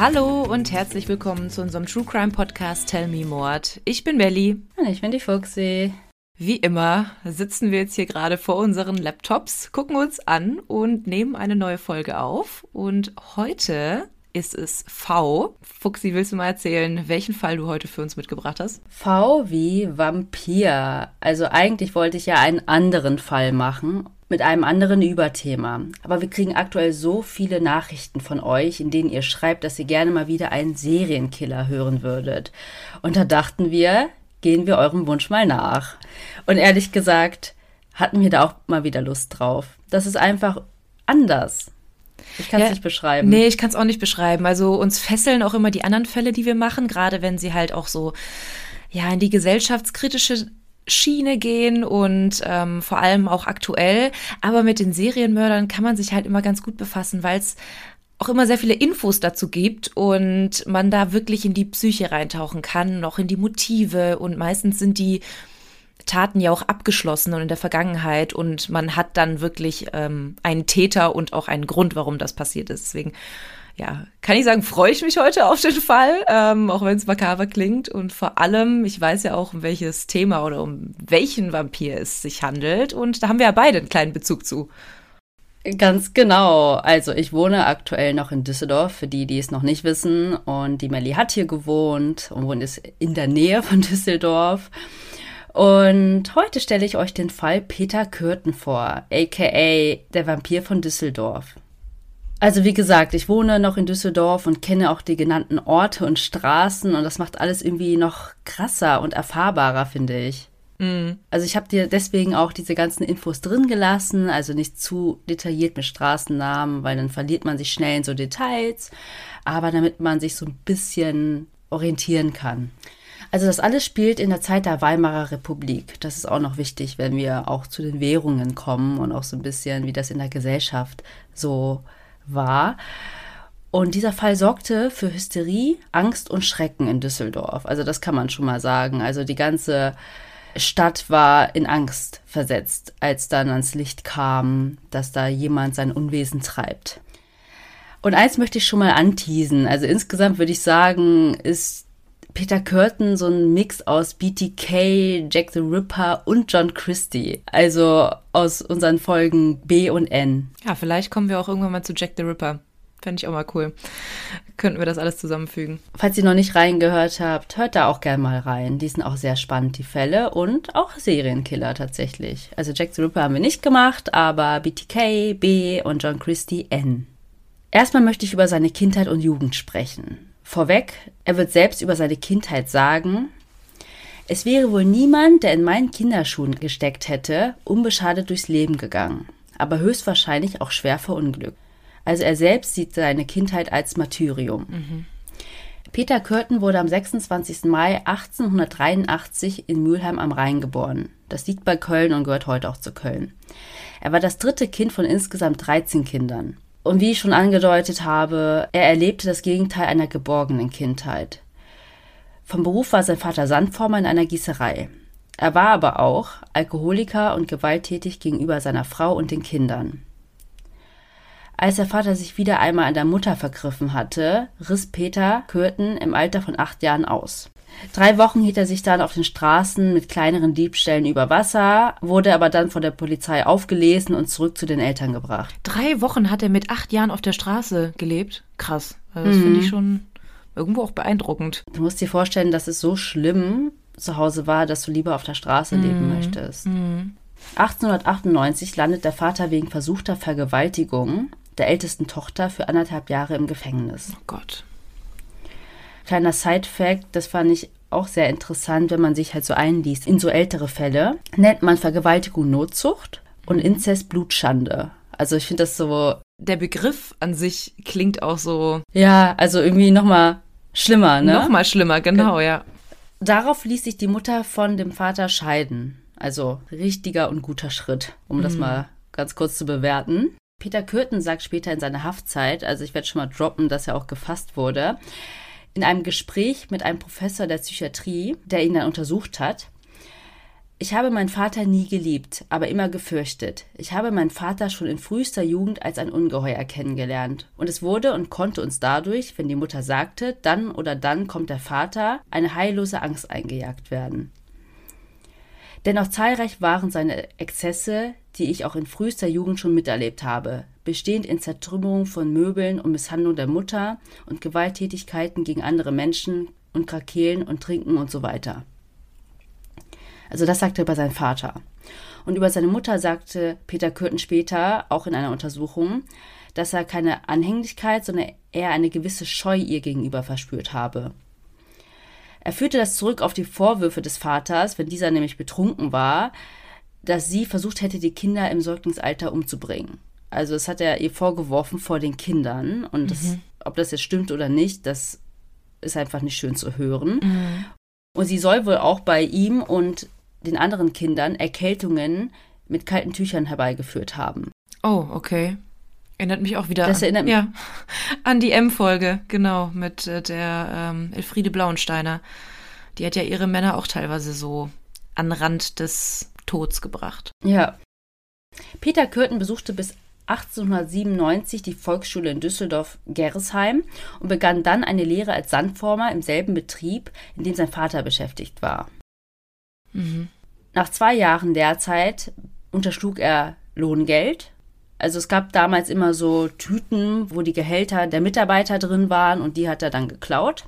Hallo und herzlich willkommen zu unserem True Crime Podcast Tell Me Mord. Ich bin Melly. Und ich bin die Fuchsi. Wie immer sitzen wir jetzt hier gerade vor unseren Laptops, gucken uns an und nehmen eine neue Folge auf. Und heute ist es V. Fuchsi, willst du mal erzählen, welchen Fall du heute für uns mitgebracht hast? V wie Vampir. Also eigentlich wollte ich ja einen anderen Fall machen mit einem anderen Überthema. Aber wir kriegen aktuell so viele Nachrichten von euch, in denen ihr schreibt, dass ihr gerne mal wieder einen Serienkiller hören würdet. Und da dachten wir, gehen wir eurem Wunsch mal nach. Und ehrlich gesagt, hatten wir da auch mal wieder Lust drauf. Das ist einfach anders. Ich kann es ja, nicht beschreiben. Nee, ich kann es auch nicht beschreiben. Also uns fesseln auch immer die anderen Fälle, die wir machen, gerade wenn sie halt auch so ja in die gesellschaftskritische Schiene gehen und ähm, vor allem auch aktuell. Aber mit den Serienmördern kann man sich halt immer ganz gut befassen, weil es auch immer sehr viele Infos dazu gibt und man da wirklich in die Psyche reintauchen kann, noch in die Motive und meistens sind die Taten ja auch abgeschlossen und in der Vergangenheit und man hat dann wirklich ähm, einen Täter und auch einen Grund, warum das passiert ist. Deswegen, ja, kann ich sagen, freue ich mich heute auf den Fall, ähm, auch wenn es makaber klingt. Und vor allem, ich weiß ja auch, um welches Thema oder um welchen Vampir es sich handelt. Und da haben wir ja beide einen kleinen Bezug zu. Ganz genau. Also ich wohne aktuell noch in Düsseldorf, für die, die es noch nicht wissen. Und die Melli hat hier gewohnt und wohnt in der Nähe von Düsseldorf. Und heute stelle ich euch den Fall Peter Kürten vor, aka der Vampir von Düsseldorf. Also wie gesagt, ich wohne noch in Düsseldorf und kenne auch die genannten Orte und Straßen und das macht alles irgendwie noch krasser und erfahrbarer, finde ich. Mhm. Also ich habe dir deswegen auch diese ganzen Infos drin gelassen, also nicht zu detailliert mit Straßennamen, weil dann verliert man sich schnell in so Details, aber damit man sich so ein bisschen orientieren kann. Also das alles spielt in der Zeit der Weimarer Republik. Das ist auch noch wichtig, wenn wir auch zu den Währungen kommen und auch so ein bisschen, wie das in der Gesellschaft so war. Und dieser Fall sorgte für Hysterie, Angst und Schrecken in Düsseldorf. Also das kann man schon mal sagen. Also die ganze Stadt war in Angst versetzt, als dann ans Licht kam, dass da jemand sein Unwesen treibt. Und eins möchte ich schon mal anteasen. Also insgesamt würde ich sagen, ist Peter Curtin so ein Mix aus BTK, Jack the Ripper und John Christie. Also aus unseren Folgen B und N. Ja, vielleicht kommen wir auch irgendwann mal zu Jack the Ripper. Fände ich auch mal cool. Könnten wir das alles zusammenfügen. Falls ihr noch nicht reingehört habt, hört da auch gerne mal rein. Die sind auch sehr spannend, die Fälle. Und auch Serienkiller tatsächlich. Also Jack the Ripper haben wir nicht gemacht, aber BTK, B und John Christie N. Erstmal möchte ich über seine Kindheit und Jugend sprechen. Vorweg, er wird selbst über seine Kindheit sagen, es wäre wohl niemand, der in meinen Kinderschuhen gesteckt hätte, unbeschadet durchs Leben gegangen, aber höchstwahrscheinlich auch schwer verunglückt. Also er selbst sieht seine Kindheit als Martyrium. Mhm. Peter Körten wurde am 26. Mai 1883 in Mülheim am Rhein geboren. Das liegt bei Köln und gehört heute auch zu Köln. Er war das dritte Kind von insgesamt 13 Kindern. Und wie ich schon angedeutet habe, er erlebte das Gegenteil einer geborgenen Kindheit. Vom Beruf war sein Vater Sandformer in einer Gießerei. Er war aber auch Alkoholiker und gewalttätig gegenüber seiner Frau und den Kindern. Als der Vater sich wieder einmal an der Mutter vergriffen hatte, riss Peter Kürten im Alter von acht Jahren aus. Drei Wochen hielt er sich dann auf den Straßen mit kleineren Diebstählen über Wasser, wurde aber dann von der Polizei aufgelesen und zurück zu den Eltern gebracht. Drei Wochen hat er mit acht Jahren auf der Straße gelebt. Krass. Also das mhm. finde ich schon irgendwo auch beeindruckend. Du musst dir vorstellen, dass es so schlimm zu Hause war, dass du lieber auf der Straße mhm. leben möchtest. Mhm. 1898 landet der Vater wegen versuchter Vergewaltigung der ältesten Tochter für anderthalb Jahre im Gefängnis. Oh Gott. Kleiner Side-Fact, das fand ich auch sehr interessant, wenn man sich halt so einliest. In so ältere Fälle nennt man Vergewaltigung Notzucht und Inzest Blutschande. Also ich finde das so. Der Begriff an sich klingt auch so. Ja, also irgendwie nochmal schlimmer, ne? Nochmal schlimmer, genau, ja. Darauf ließ sich die Mutter von dem Vater scheiden. Also richtiger und guter Schritt, um mhm. das mal ganz kurz zu bewerten. Peter Kürten sagt später in seiner Haftzeit, also ich werde schon mal droppen, dass er auch gefasst wurde, in einem Gespräch mit einem Professor der Psychiatrie, der ihn dann untersucht hat, Ich habe meinen Vater nie geliebt, aber immer gefürchtet. Ich habe meinen Vater schon in frühester Jugend als ein Ungeheuer kennengelernt. Und es wurde und konnte uns dadurch, wenn die Mutter sagte, dann oder dann kommt der Vater, eine heillose Angst eingejagt werden. Dennoch zahlreich waren seine Exzesse, die ich auch in frühester Jugend schon miterlebt habe, bestehend in Zertrümmerung von Möbeln und Misshandlung der Mutter und Gewalttätigkeiten gegen andere Menschen und Krakelen und Trinken und so weiter. Also das sagte er über seinen Vater. Und über seine Mutter sagte Peter Kürten später, auch in einer Untersuchung, dass er keine Anhänglichkeit, sondern eher eine gewisse Scheu ihr gegenüber verspürt habe. Er führte das zurück auf die Vorwürfe des Vaters, wenn dieser nämlich betrunken war, dass sie versucht hätte, die Kinder im Säuglingsalter umzubringen. Also das hat er ihr vorgeworfen vor den Kindern. Und mhm. das, ob das jetzt stimmt oder nicht, das ist einfach nicht schön zu hören. Mhm. Und sie soll wohl auch bei ihm und den anderen Kindern Erkältungen mit kalten Tüchern herbeigeführt haben. Oh, okay. Erinnert mich auch wieder das an, ja, an die M-Folge, genau, mit äh, der ähm, Elfriede Blauensteiner. Die hat ja ihre Männer auch teilweise so an Rand des Tods gebracht. Ja. Peter Kürten besuchte bis 1897 die Volksschule in Düsseldorf-Gerresheim und begann dann eine Lehre als Sandformer im selben Betrieb, in dem sein Vater beschäftigt war. Mhm. Nach zwei Jahren derzeit unterschlug er Lohngeld. Also es gab damals immer so Tüten, wo die Gehälter der Mitarbeiter drin waren und die hat er dann geklaut.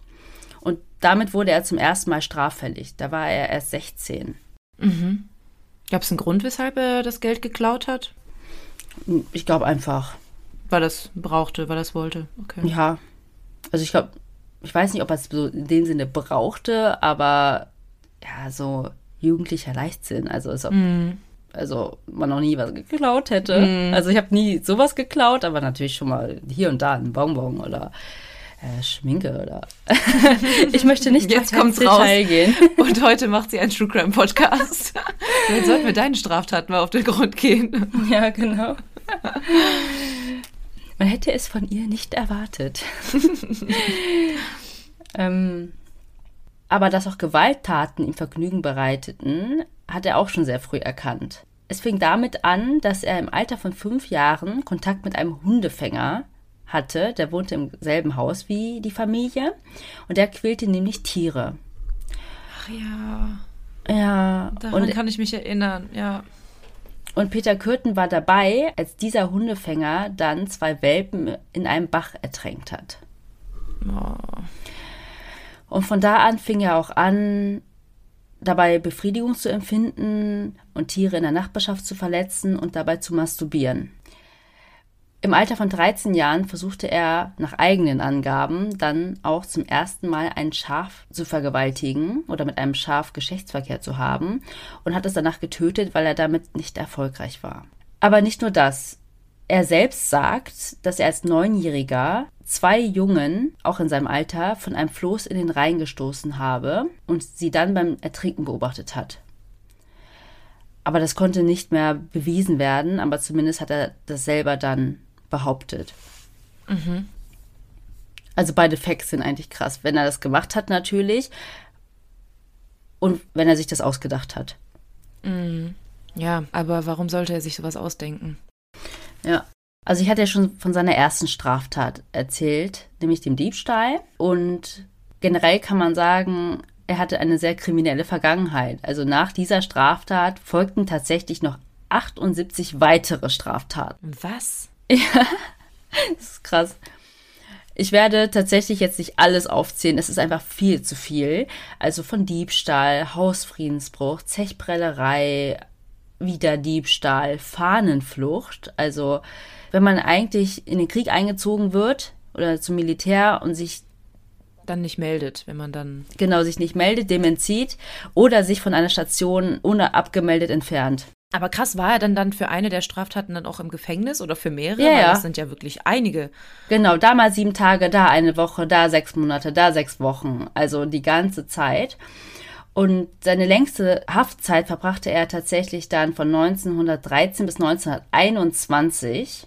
Und damit wurde er zum ersten Mal straffällig. Da war er erst 16. Mhm. Gab es einen Grund, weshalb er das Geld geklaut hat? Ich glaube einfach. Weil das brauchte, weil das wollte. Okay. Ja. Also ich glaube, ich weiß nicht, ob er es so in dem Sinne brauchte, aber ja, so jugendlicher Leichtsinn. Also als ob mm. also man noch nie was geklaut hätte. Mm. Also ich habe nie sowas geklaut, aber natürlich schon mal hier und da ein Bonbon oder äh, Schminke oder ich möchte nicht jetzt ins Detail raus. gehen. Und heute macht sie einen True Crime Podcast. Jetzt sollten wir deinen Straftaten mal auf den Grund gehen. Ja, genau. Man hätte es von ihr nicht erwartet. ähm, aber dass auch Gewalttaten ihm Vergnügen bereiteten, hat er auch schon sehr früh erkannt. Es fing damit an, dass er im Alter von fünf Jahren Kontakt mit einem Hundefänger hatte. Der wohnte im selben Haus wie die Familie und der quälte nämlich Tiere. Ach ja. Ja. Daran und, kann ich mich erinnern, ja. Und Peter Kürten war dabei, als dieser Hundefänger dann zwei Welpen in einem Bach ertränkt hat. Oh. Und von da an fing er auch an, dabei Befriedigung zu empfinden und Tiere in der Nachbarschaft zu verletzen und dabei zu masturbieren. Im Alter von 13 Jahren versuchte er nach eigenen Angaben dann auch zum ersten Mal ein Schaf zu vergewaltigen oder mit einem Schaf Geschlechtsverkehr zu haben und hat es danach getötet, weil er damit nicht erfolgreich war. Aber nicht nur das. Er selbst sagt, dass er als Neunjähriger zwei Jungen, auch in seinem Alter, von einem Floß in den Rhein gestoßen habe und sie dann beim Ertrinken beobachtet hat. Aber das konnte nicht mehr bewiesen werden, aber zumindest hat er das selber dann behauptet. Mhm. Also beide Facts sind eigentlich krass. Wenn er das gemacht hat, natürlich. Und wenn er sich das ausgedacht hat. Mhm. Ja, aber warum sollte er sich sowas ausdenken? Ja. Also ich hatte ja schon von seiner ersten Straftat erzählt, nämlich dem Diebstahl. Und generell kann man sagen, er hatte eine sehr kriminelle Vergangenheit. Also nach dieser Straftat folgten tatsächlich noch 78 weitere Straftaten. Was? Ja, das ist krass. Ich werde tatsächlich jetzt nicht alles aufzählen. Es ist einfach viel zu viel. Also von Diebstahl, Hausfriedensbruch, Zechprellerei, wieder Diebstahl, Fahnenflucht. Also wenn man eigentlich in den Krieg eingezogen wird oder zum Militär und sich dann nicht meldet, wenn man dann genau sich nicht meldet, dem entzieht oder sich von einer Station ohne abgemeldet entfernt. Aber krass, war er dann dann für eine der Straftaten dann auch im Gefängnis oder für mehrere? Ja, Weil das sind ja wirklich einige. Genau, da mal sieben Tage, da eine Woche, da sechs Monate, da sechs Wochen. Also die ganze Zeit. Und seine längste Haftzeit verbrachte er tatsächlich dann von 1913 bis 1921.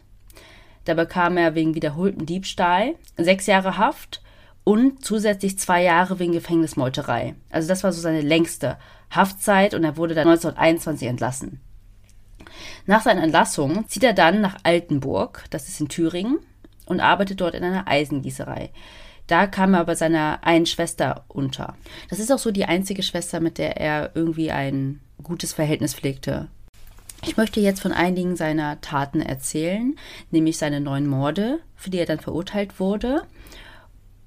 Da bekam er wegen wiederholten Diebstahl sechs Jahre Haft und zusätzlich zwei Jahre wegen Gefängnismeuterei. Also das war so seine längste Haftzeit und er wurde dann 1921 entlassen. Nach seiner Entlassung zieht er dann nach Altenburg, das ist in Thüringen, und arbeitet dort in einer Eisengießerei. Da kam er bei seiner einen Schwester unter. Das ist auch so die einzige Schwester, mit der er irgendwie ein gutes Verhältnis pflegte. Ich möchte jetzt von einigen seiner Taten erzählen, nämlich seine neun Morde, für die er dann verurteilt wurde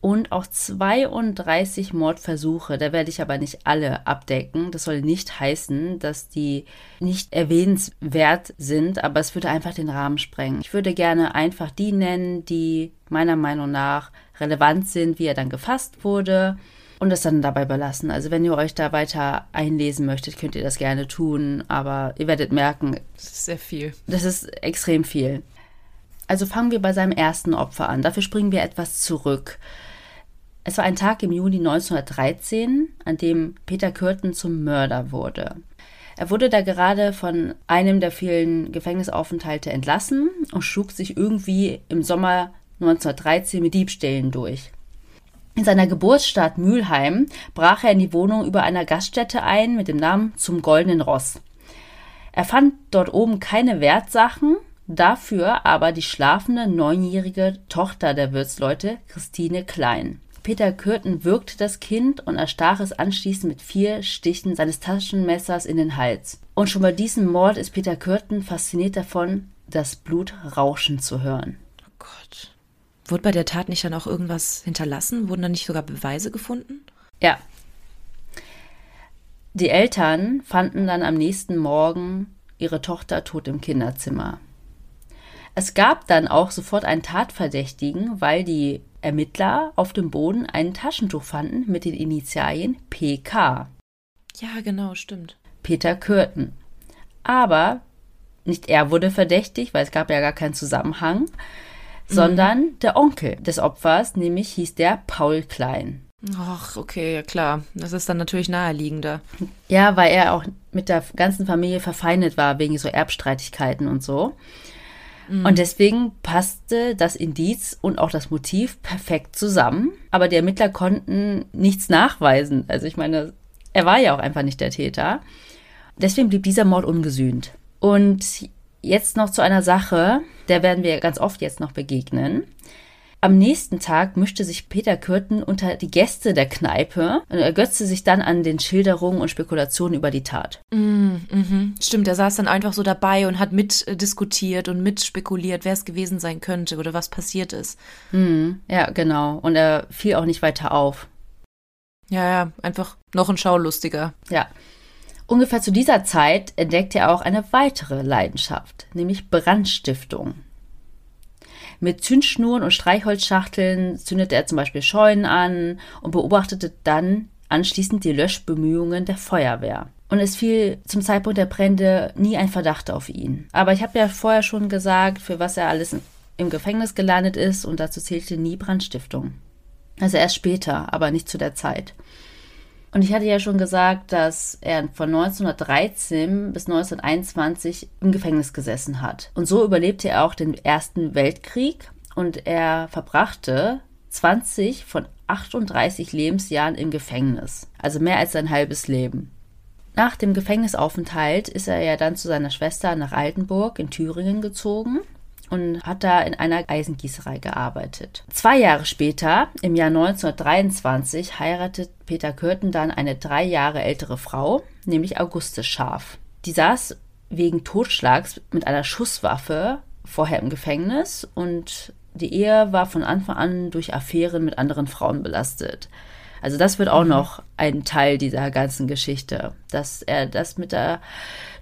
und auch 32 Mordversuche. Da werde ich aber nicht alle abdecken. Das soll nicht heißen, dass die nicht erwähnenswert sind, aber es würde einfach den Rahmen sprengen. Ich würde gerne einfach die nennen, die meiner Meinung nach relevant sind, wie er dann gefasst wurde und das dann dabei belassen. Also wenn ihr euch da weiter einlesen möchtet, könnt ihr das gerne tun, aber ihr werdet merken, das ist sehr viel. Das ist extrem viel. Also fangen wir bei seinem ersten Opfer an. Dafür springen wir etwas zurück. Es war ein Tag im Juni 1913, an dem Peter Kürten zum Mörder wurde. Er wurde da gerade von einem der vielen Gefängnisaufenthalte entlassen und schlug sich irgendwie im Sommer 1913 mit Diebstählen durch. In seiner Geburtsstadt Mülheim brach er in die Wohnung über einer Gaststätte ein mit dem Namen Zum Goldenen Ross. Er fand dort oben keine Wertsachen, dafür aber die schlafende neunjährige Tochter der Wirtsleute, Christine Klein. Peter Kürten würgte das Kind und erstach es anschließend mit vier Stichen seines Taschenmessers in den Hals. Und schon bei diesem Mord ist Peter Kürten fasziniert davon, das Blut rauschen zu hören. Oh Gott. Wurde bei der Tat nicht dann auch irgendwas hinterlassen? Wurden da nicht sogar Beweise gefunden? Ja. Die Eltern fanden dann am nächsten Morgen ihre Tochter tot im Kinderzimmer. Es gab dann auch sofort einen Tatverdächtigen, weil die Ermittler auf dem Boden ein Taschentuch fanden mit den Initialien PK. Ja, genau, stimmt. Peter Kürten. Aber nicht er wurde verdächtig, weil es gab ja gar keinen Zusammenhang, mhm. sondern der Onkel des Opfers, nämlich hieß der Paul Klein. Ach, okay, ja klar. Das ist dann natürlich naheliegender. Ja, weil er auch mit der ganzen Familie verfeindet war wegen so Erbstreitigkeiten und so. Mhm. Und deswegen passte das Indiz und auch das Motiv perfekt zusammen. Aber die Ermittler konnten nichts nachweisen. Also ich meine, er war ja auch einfach nicht der Täter. Deswegen blieb dieser Mord ungesühnt. Und jetzt noch zu einer Sache, der werden wir ganz oft jetzt noch begegnen. Am nächsten Tag mischte sich Peter Kürten unter die Gäste der Kneipe und ergötzte sich dann an den Schilderungen und Spekulationen über die Tat. Mm, mhm. Stimmt, er saß dann einfach so dabei und hat mitdiskutiert und mitspekuliert, wer es gewesen sein könnte oder was passiert ist. Mm, ja, genau. Und er fiel auch nicht weiter auf. Ja, ja, einfach noch ein Schaulustiger. Ja. Ungefähr zu dieser Zeit entdeckte er auch eine weitere Leidenschaft, nämlich Brandstiftung. Mit Zündschnuren und Streichholzschachteln zündete er zum Beispiel Scheunen an und beobachtete dann anschließend die Löschbemühungen der Feuerwehr. Und es fiel zum Zeitpunkt der Brände nie ein Verdacht auf ihn. Aber ich habe ja vorher schon gesagt, für was er alles im Gefängnis gelandet ist und dazu zählte nie Brandstiftung. Also erst später, aber nicht zu der Zeit. Und ich hatte ja schon gesagt, dass er von 1913 bis 1921 im Gefängnis gesessen hat. Und so überlebte er auch den Ersten Weltkrieg und er verbrachte 20 von 38 Lebensjahren im Gefängnis. Also mehr als sein halbes Leben. Nach dem Gefängnisaufenthalt ist er ja dann zu seiner Schwester nach Altenburg in Thüringen gezogen und hat da in einer Eisengießerei gearbeitet. Zwei Jahre später, im Jahr 1923, heiratet Peter Kürten dann eine drei Jahre ältere Frau, nämlich Auguste Scharf. Die saß wegen Totschlags mit einer Schusswaffe vorher im Gefängnis und die Ehe war von Anfang an durch Affären mit anderen Frauen belastet. Also das wird auch mhm. noch ein Teil dieser ganzen Geschichte, dass er das mit der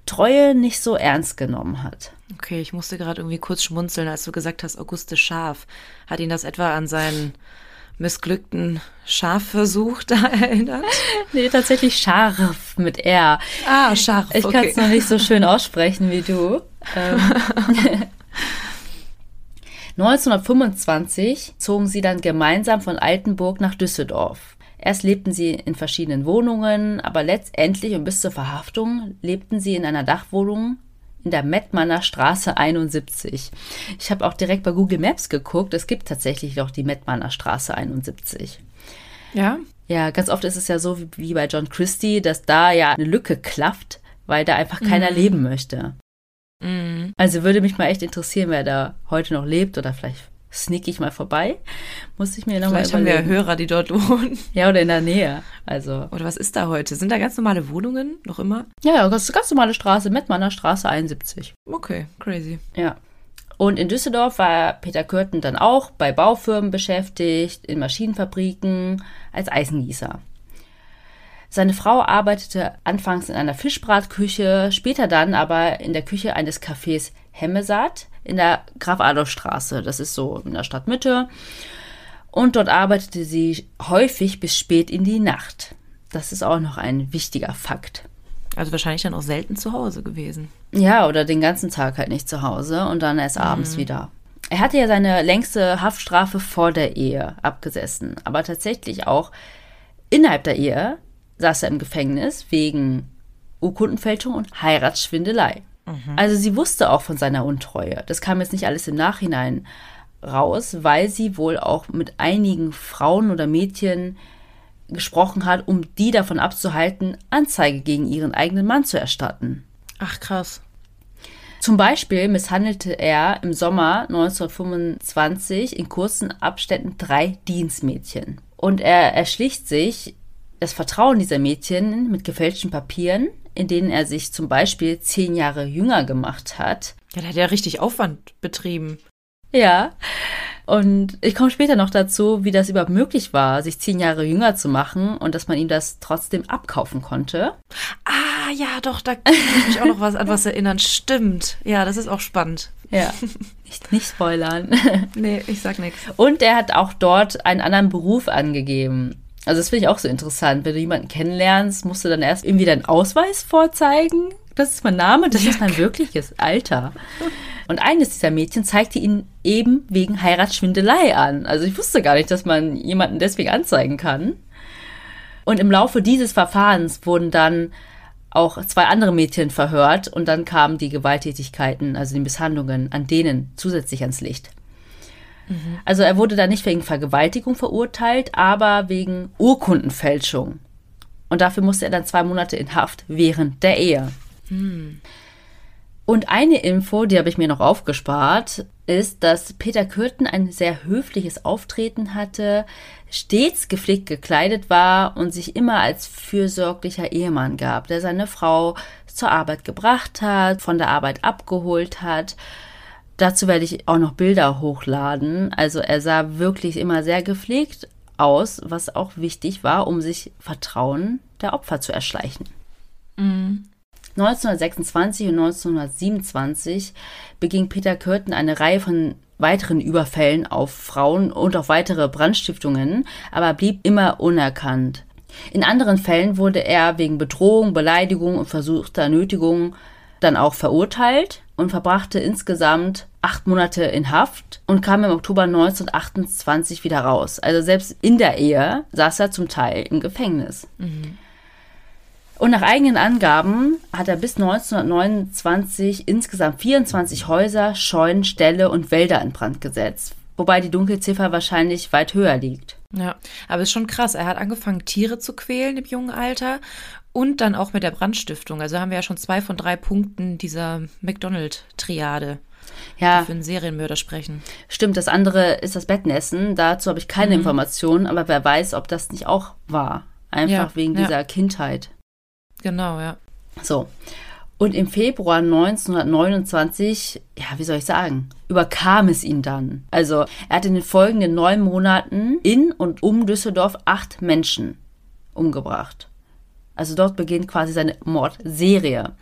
Treue nicht so ernst genommen hat. Okay, ich musste gerade irgendwie kurz schmunzeln, als du gesagt hast, Auguste Schaf. Hat ihn das etwa an seinen missglückten Schafversuch da erinnert? nee, tatsächlich scharf mit R. Ah, scharf. Ich kann es noch nicht so schön aussprechen wie du. 1925 ähm. zogen sie dann gemeinsam von Altenburg nach Düsseldorf. Erst lebten sie in verschiedenen Wohnungen, aber letztendlich und bis zur Verhaftung lebten sie in einer Dachwohnung in der Mettmanner Straße 71. Ich habe auch direkt bei Google Maps geguckt. Es gibt tatsächlich noch die Mettmanner Straße 71. Ja. Ja, ganz oft ist es ja so wie, bei John Christie, dass da ja eine Lücke klafft, weil da einfach keiner Mhm. leben möchte. Mhm. Also würde mich mal echt interessieren, wer da heute noch lebt oder vielleicht sneak ich mal vorbei. Muss ich mir nochmal Vielleicht haben wir ja überlegen. Hörer, die dort wohnen. Ja, oder in der Nähe. Also, Oder was ist da heute? Sind da ganz normale Wohnungen noch immer? ja, ja, ganz, ganz normale Straße, Mettmanner Straße 71. Okay, crazy. Ja. Und in Düsseldorf war Peter Kürten dann auch bei Baufirmen beschäftigt, in Maschinenfabriken, als Eisengießer. Seine Frau arbeitete anfangs in einer Fischbratküche, später dann aber in der Küche eines Cafés Hemmesaat in der Graf-Adolf-Straße. Das ist so in der Stadtmitte. Und dort arbeitete sie häufig bis spät in die Nacht. Das ist auch noch ein wichtiger Fakt. Also wahrscheinlich dann auch selten zu Hause gewesen. Ja, oder den ganzen Tag halt nicht zu Hause und dann erst abends wieder. Er hatte ja seine längste Haftstrafe vor der Ehe abgesessen, aber tatsächlich auch innerhalb der Ehe saß er im Gefängnis wegen Urkundenfälschung und Heiratsschwindelei. Also sie wusste auch von seiner Untreue. Das kam jetzt nicht alles im Nachhinein raus, weil sie wohl auch mit einigen Frauen oder Mädchen gesprochen hat, um die davon abzuhalten, Anzeige gegen ihren eigenen Mann zu erstatten. Ach, krass. Zum Beispiel misshandelte er im Sommer 1925 in kurzen Abständen drei Dienstmädchen. Und er erschlicht sich das Vertrauen dieser Mädchen mit gefälschten Papieren, in denen er sich zum Beispiel zehn Jahre jünger gemacht hat. Ja, der hat ja richtig Aufwand betrieben. Ja. Und ich komme später noch dazu, wie das überhaupt möglich war, sich zehn Jahre jünger zu machen und dass man ihm das trotzdem abkaufen konnte. Ah, ja, doch, da kann ich mich auch noch was an was erinnern. Stimmt. Ja, das ist auch spannend. Ja. Nicht, nicht spoilern. Nee, ich sag nichts. Und er hat auch dort einen anderen Beruf angegeben. Also das finde ich auch so interessant. Wenn du jemanden kennenlernst, musst du dann erst irgendwie deinen Ausweis vorzeigen. Das ist mein Name, das ist mein wirkliches Alter. Und eines dieser Mädchen zeigte ihn eben wegen Heiratsschwindelei an. Also ich wusste gar nicht, dass man jemanden deswegen anzeigen kann. Und im Laufe dieses Verfahrens wurden dann auch zwei andere Mädchen verhört und dann kamen die Gewalttätigkeiten, also die Misshandlungen an denen zusätzlich ans Licht. Also er wurde da nicht wegen Vergewaltigung verurteilt, aber wegen Urkundenfälschung. Und dafür musste er dann zwei Monate in Haft während der Ehe. Und eine Info, die habe ich mir noch aufgespart, ist, dass Peter Kürten ein sehr höfliches Auftreten hatte, stets gepflegt gekleidet war und sich immer als fürsorglicher Ehemann gab, der seine Frau zur Arbeit gebracht hat, von der Arbeit abgeholt hat. Dazu werde ich auch noch Bilder hochladen. Also er sah wirklich immer sehr gepflegt aus, was auch wichtig war, um sich Vertrauen der Opfer zu erschleichen. 1926 und 1927 beging Peter Kürten eine Reihe von weiteren Überfällen auf Frauen und auf weitere Brandstiftungen, aber blieb immer unerkannt. In anderen Fällen wurde er wegen Bedrohung, Beleidigung und versuchter Nötigung dann auch verurteilt und verbrachte insgesamt acht Monate in Haft und kam im Oktober 1928 wieder raus. Also selbst in der Ehe saß er zum Teil im Gefängnis. Und nach eigenen Angaben hat er bis 1929 insgesamt 24 Häuser, Scheunen, Ställe und Wälder in Brand gesetzt. Wobei die Dunkelziffer wahrscheinlich weit höher liegt. Ja, aber ist schon krass. Er hat angefangen, Tiere zu quälen im jungen Alter und dann auch mit der Brandstiftung. Also haben wir ja schon zwei von drei Punkten dieser McDonald-Triade, die Ja, für einen Serienmörder sprechen. stimmt. Das andere ist das Bettnässen. Dazu habe ich keine Informationen, aber wer weiß, ob das nicht auch war. Einfach Ja, wegen ja. dieser Kindheit. Genau, ja. So. Und im Februar 1929, ja, wie soll ich sagen, überkam es ihn dann. Also, er hat in den folgenden neun Monaten in und um Düsseldorf acht Menschen umgebracht. Also dort beginnt quasi seine Mordserie.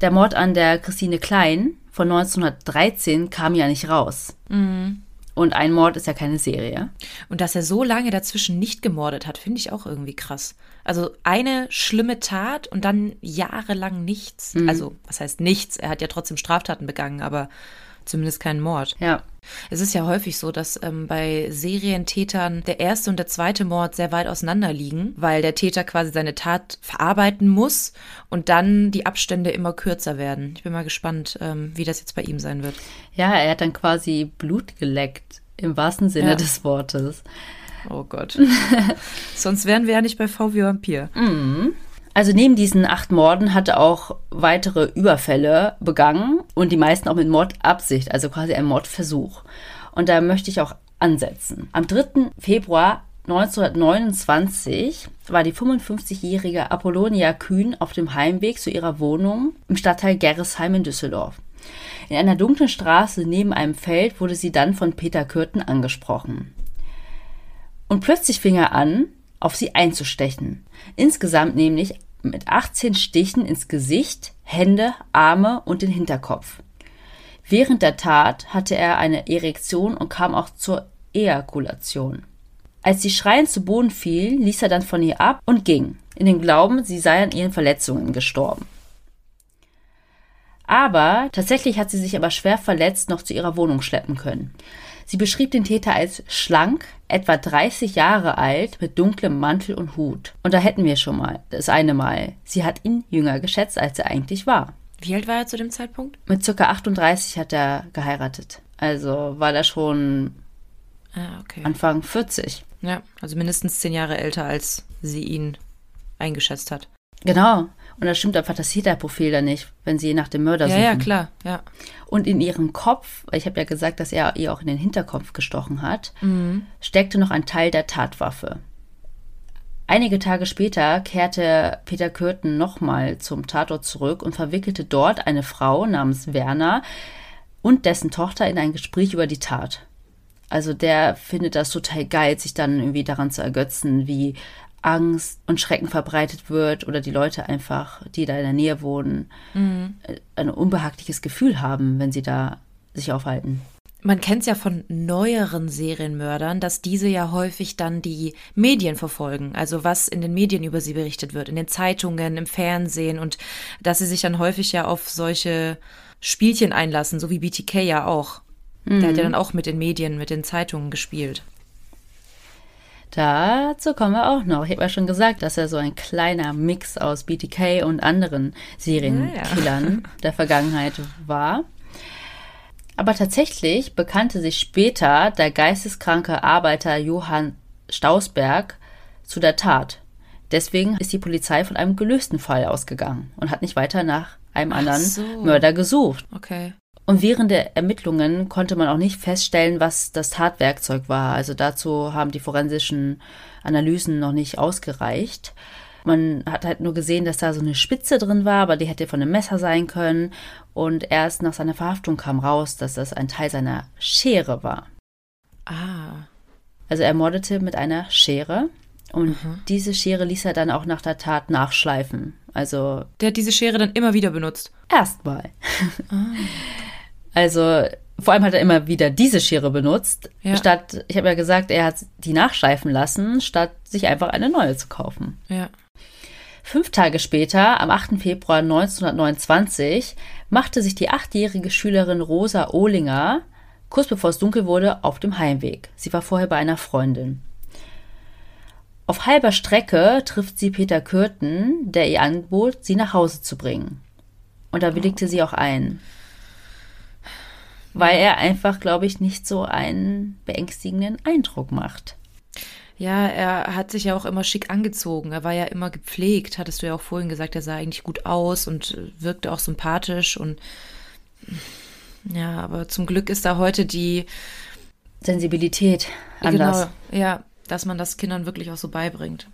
Der Mord an der Christine Klein von 1913 kam ja nicht raus. Und ein Mord ist ja keine Serie. Und dass er so lange dazwischen nicht gemordet hat, finde ich auch irgendwie krass. Also eine schlimme Tat und dann jahrelang nichts. Also, was heißt nichts? Er hat ja trotzdem Straftaten begangen, aber zumindest keinen Mord. Ja. Es ist ja häufig so, dass ähm, bei Serientätern der erste und der zweite Mord sehr weit auseinander liegen, weil der Täter quasi seine Tat verarbeiten muss und dann die Abstände immer kürzer werden. Ich bin mal gespannt, ähm, wie das jetzt bei ihm sein wird. Ja, er hat dann quasi Blut geleckt, im wahrsten Sinne Ja. des Wortes. Oh Gott. Sonst wären wir ja nicht bei VW Vampir. Also neben diesen acht Morden hatte auch weitere Überfälle begangen und die meisten auch mit Mordabsicht, also quasi ein Mordversuch. Und da möchte ich auch ansetzen. Am 3. Februar 1929 war die 55-jährige Apollonia Kühn auf dem Heimweg zu ihrer Wohnung im Stadtteil Gerresheim in Düsseldorf. In einer dunklen Straße neben einem Feld wurde sie dann von Peter Kürten angesprochen. Und plötzlich fing er an, auf sie einzustechen. Insgesamt nämlich mit 18 Stichen ins Gesicht, Hände, Arme und den Hinterkopf. Während der Tat hatte er eine Erektion und kam auch zur Ejakulation. Als sie schreiend zu Boden fiel, ließ er dann von ihr ab und ging, in dem Glauben, sie sei an ihren Verletzungen gestorben. Aber tatsächlich hat sie sich aber schwer verletzt noch zu ihrer Wohnung schleppen können. Sie beschrieb den Täter als schlank, etwa 30 Jahre alt, mit dunklem Mantel und Hut. Und da hätten wir schon mal das eine Mal. Sie hat ihn jünger geschätzt, als er eigentlich war. Wie alt war er zu dem Zeitpunkt? Mit circa 38 hat er geheiratet. Also war er schon Ah, okay. Anfang 40. Ja, also mindestens zehn Jahre älter, als sie ihn eingeschätzt hat. Genau. Und da stimmt einfach das Täterprofil da nicht, wenn sie nach dem Mörder Ja, suchen. ja, klar, ja. Und in ihrem Kopf, ich habe ja gesagt, dass er ihr auch in den Hinterkopf gestochen hat, steckte noch ein Teil der Tatwaffe. Einige Tage später kehrte Peter Kürten nochmal zum Tatort zurück und verwickelte dort eine Frau namens Werner und dessen Tochter in ein Gespräch über die Tat. Also der findet das total geil, sich dann irgendwie daran zu ergötzen, wie Angst und Schrecken verbreitet wird oder die Leute einfach, die da in der Nähe wohnen, äh, ein unbehagliches Gefühl haben, wenn sie da sich aufhalten. Man kennt es ja von neueren Serienmördern, dass diese ja häufig dann die Medien verfolgen, also was in den Medien über sie berichtet wird, in den Zeitungen, im Fernsehen und dass sie sich dann häufig ja auf solche Spielchen einlassen, so wie BTK ja auch. Der hat ja dann auch mit den Medien, mit den Zeitungen gespielt. Dazu kommen wir auch noch. Ich habe ja schon gesagt, dass er so ein kleiner Mix aus BTK und anderen Serienkillern der Vergangenheit war. Aber tatsächlich bekannte sich später der geisteskranke Arbeiter Johann Stausberg zu der Tat. Deswegen ist die Polizei von einem gelösten Fall ausgegangen und hat nicht weiter nach einem anderen so. Mörder gesucht. Okay. Und während der Ermittlungen konnte man auch nicht feststellen, was das Tatwerkzeug war. Also dazu haben die forensischen Analysen noch nicht ausgereicht. Man hat halt nur gesehen, dass da so eine Spitze drin war, aber die hätte von einem Messer sein können. Und erst nach seiner Verhaftung kam raus, dass das ein Teil seiner Schere war. Ah. Also er mordete mit einer Schere. Und diese Schere ließ er dann auch nach der Tat nachschleifen. Also Der hat diese Schere dann immer wieder benutzt. Erstmal. Also vor allem hat er immer wieder diese Schere benutzt, Ja. statt, ich habe ja gesagt, er hat die nachschleifen lassen, statt sich einfach eine neue zu kaufen. Ja. Fünf Tage später, am 8. Februar 1929, machte sich die achtjährige Schülerin Rosa Ohlinger, kurz bevor es dunkel wurde, auf dem Heimweg. Sie war vorher bei einer Freundin. Auf halber Strecke trifft sie Peter Kürten, der ihr anbot, sie nach Hause zu bringen. Und da willigte sie auch ein. Weil er einfach, glaube ich, nicht so einen beängstigenden Eindruck macht. Ja, er hat sich ja auch immer schick angezogen. Er war ja immer gepflegt, hattest du ja auch vorhin gesagt. Er sah eigentlich gut aus und wirkte auch sympathisch. Und ja, aber zum Glück ist da heute die, Sensibilität anders. genau, ja, dass man das Kindern wirklich auch so beibringt.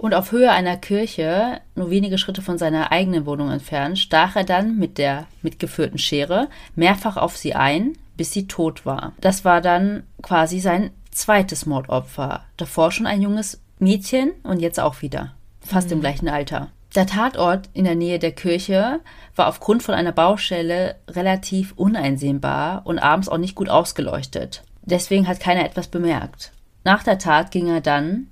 Und auf Höhe einer Kirche, nur wenige Schritte von seiner eigenen Wohnung entfernt, stach er dann mit der mitgeführten Schere mehrfach auf sie ein, bis sie tot war. Das war dann quasi sein zweites Mordopfer. Davor schon ein junges Mädchen und jetzt auch wieder. Fast im gleichen Alter. Der Tatort in der Nähe der Kirche war aufgrund von einer Baustelle relativ uneinsehbar und abends auch nicht gut ausgeleuchtet. Deswegen hat keiner etwas bemerkt. Nach der Tat ging er dann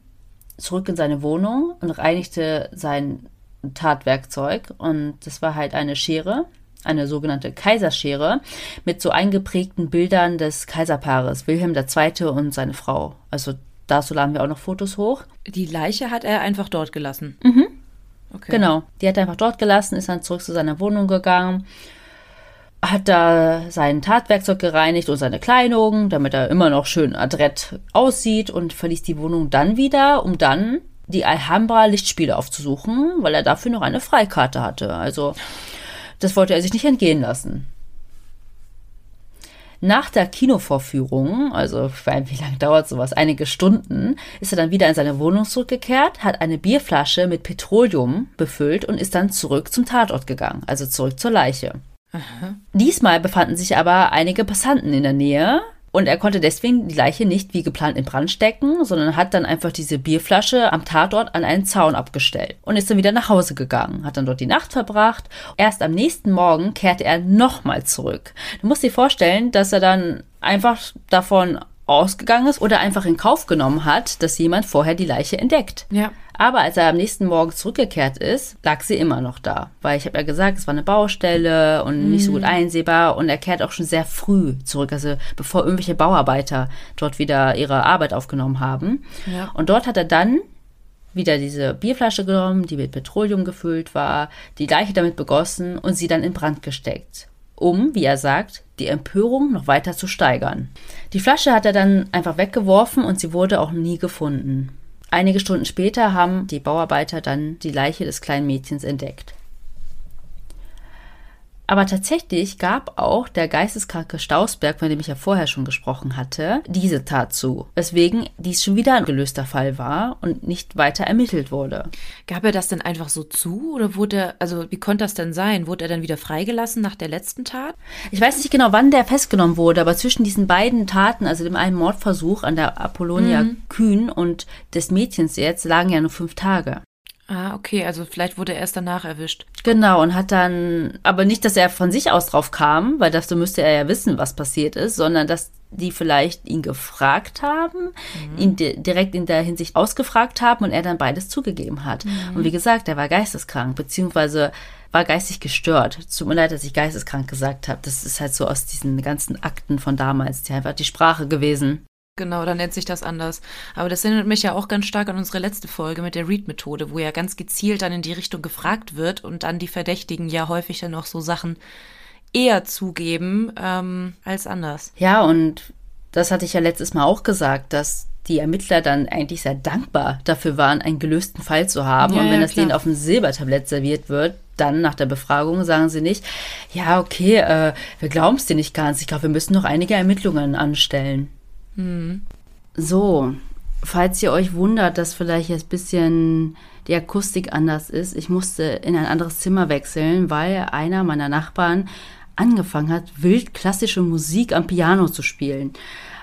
zurück in seine Wohnung und reinigte sein Tatwerkzeug. Und das war halt eine Schere, eine sogenannte Kaiserschere, mit so eingeprägten Bildern des Kaiserpaares, Wilhelm II. und seine Frau. Also dazu laden wir auch noch Fotos hoch. Die Leiche hat er einfach dort gelassen. Okay. Genau. Die hat er einfach dort gelassen, ist dann zurück zu seiner Wohnung gegangen. Hat da sein Tatwerkzeug gereinigt und seine Kleidung, damit er immer noch schön adrett aussieht und verließ die Wohnung dann wieder, um dann die Alhambra Lichtspiele aufzusuchen, weil er dafür noch eine Freikarte hatte. Also das wollte er sich nicht entgehen lassen. Nach der Kinovorführung, also wie lange dauert sowas, einige Stunden, ist er dann wieder in seine Wohnung zurückgekehrt, hat eine Bierflasche mit Petroleum befüllt und ist dann zurück zum Tatort gegangen, also zurück zur Leiche. Diesmal befanden sich aber einige Passanten in der Nähe, und er konnte deswegen die Leiche nicht wie geplant in Brand stecken, sondern hat dann einfach diese Bierflasche am Tatort an einen Zaun abgestellt und ist dann wieder nach Hause gegangen, hat dann dort die Nacht verbracht. Erst am nächsten Morgen kehrte er nochmal zurück. Du musst dir vorstellen, dass er dann einfach davon ausgegangen ist oder einfach in Kauf genommen hat, dass jemand vorher die Leiche entdeckt. Ja. Aber als er am nächsten Morgen zurückgekehrt ist, lag sie immer noch da. Weil ich habe ja gesagt, es war eine Baustelle und nicht so gut mhm. einsehbar. Und er kehrt auch schon sehr früh zurück, also bevor irgendwelche Bauarbeiter dort wieder ihre Arbeit aufgenommen haben. Ja. Und dort hat er dann wieder diese Bierflasche genommen, die mit Petroleum gefüllt war, die Leiche damit begossen und sie dann in Brand gesteckt. Um, wie er sagt, die Empörung noch weiter zu steigern. Die Flasche hat er dann einfach weggeworfen und sie wurde auch nie gefunden. Einige Stunden später haben die Bauarbeiter dann die Leiche des kleinen Mädchens entdeckt. Aber tatsächlich gab auch der geisteskranke Stausberg, von dem ich ja vorher schon gesprochen hatte, diese Tat zu, weswegen dies schon wieder ein gelöster Fall war und nicht weiter ermittelt wurde. Gab er das denn einfach so zu oder wurde er, also wie konnte das denn sein? Wurde er dann wieder freigelassen nach der letzten Tat? Ich weiß nicht genau, wann der festgenommen wurde, aber zwischen diesen beiden Taten, also dem einen Mordversuch an der Apollonia mhm. Kühn und des Mädchens jetzt, lagen ja nur fünf Tage. Ah, okay, also vielleicht wurde er erst danach erwischt. Genau, und hat dann, aber nicht, dass er von sich aus drauf kam, weil dazu müsste er ja wissen, was passiert ist, sondern dass die vielleicht ihn gefragt haben, mhm. ihn di direkt in der Hinsicht ausgefragt haben und er dann beides zugegeben hat. Mhm. Und wie gesagt, er war geisteskrank, beziehungsweise war geistig gestört. Tut mir leid, dass ich geisteskrank gesagt habe. Das ist halt so aus diesen ganzen Akten von damals, die einfach die Sprache gewesen. Genau, dann nennt sich das anders. Aber das erinnert mich ja auch ganz stark an unsere letzte Folge mit der Read-Methode, wo ja ganz gezielt dann in die Richtung gefragt wird und dann die Verdächtigen ja häufig dann auch so Sachen eher zugeben ähm, als anders. Ja, und das hatte ich ja letztes Mal auch gesagt, dass die Ermittler dann eigentlich sehr dankbar dafür waren, einen gelösten Fall zu haben. Ja, und wenn ja, das klar. denen auf dem Silbertablett serviert wird, dann nach der Befragung sagen sie nicht, ja, okay, äh, wir glauben es dir nicht ganz. Ich glaube, wir müssen noch einige Ermittlungen anstellen. Mhm. So, falls ihr euch wundert, dass vielleicht jetzt ein bisschen die Akustik anders ist, ich musste in ein anderes Zimmer wechseln, weil einer meiner Nachbarn angefangen hat, wild klassische Musik am Piano zu spielen.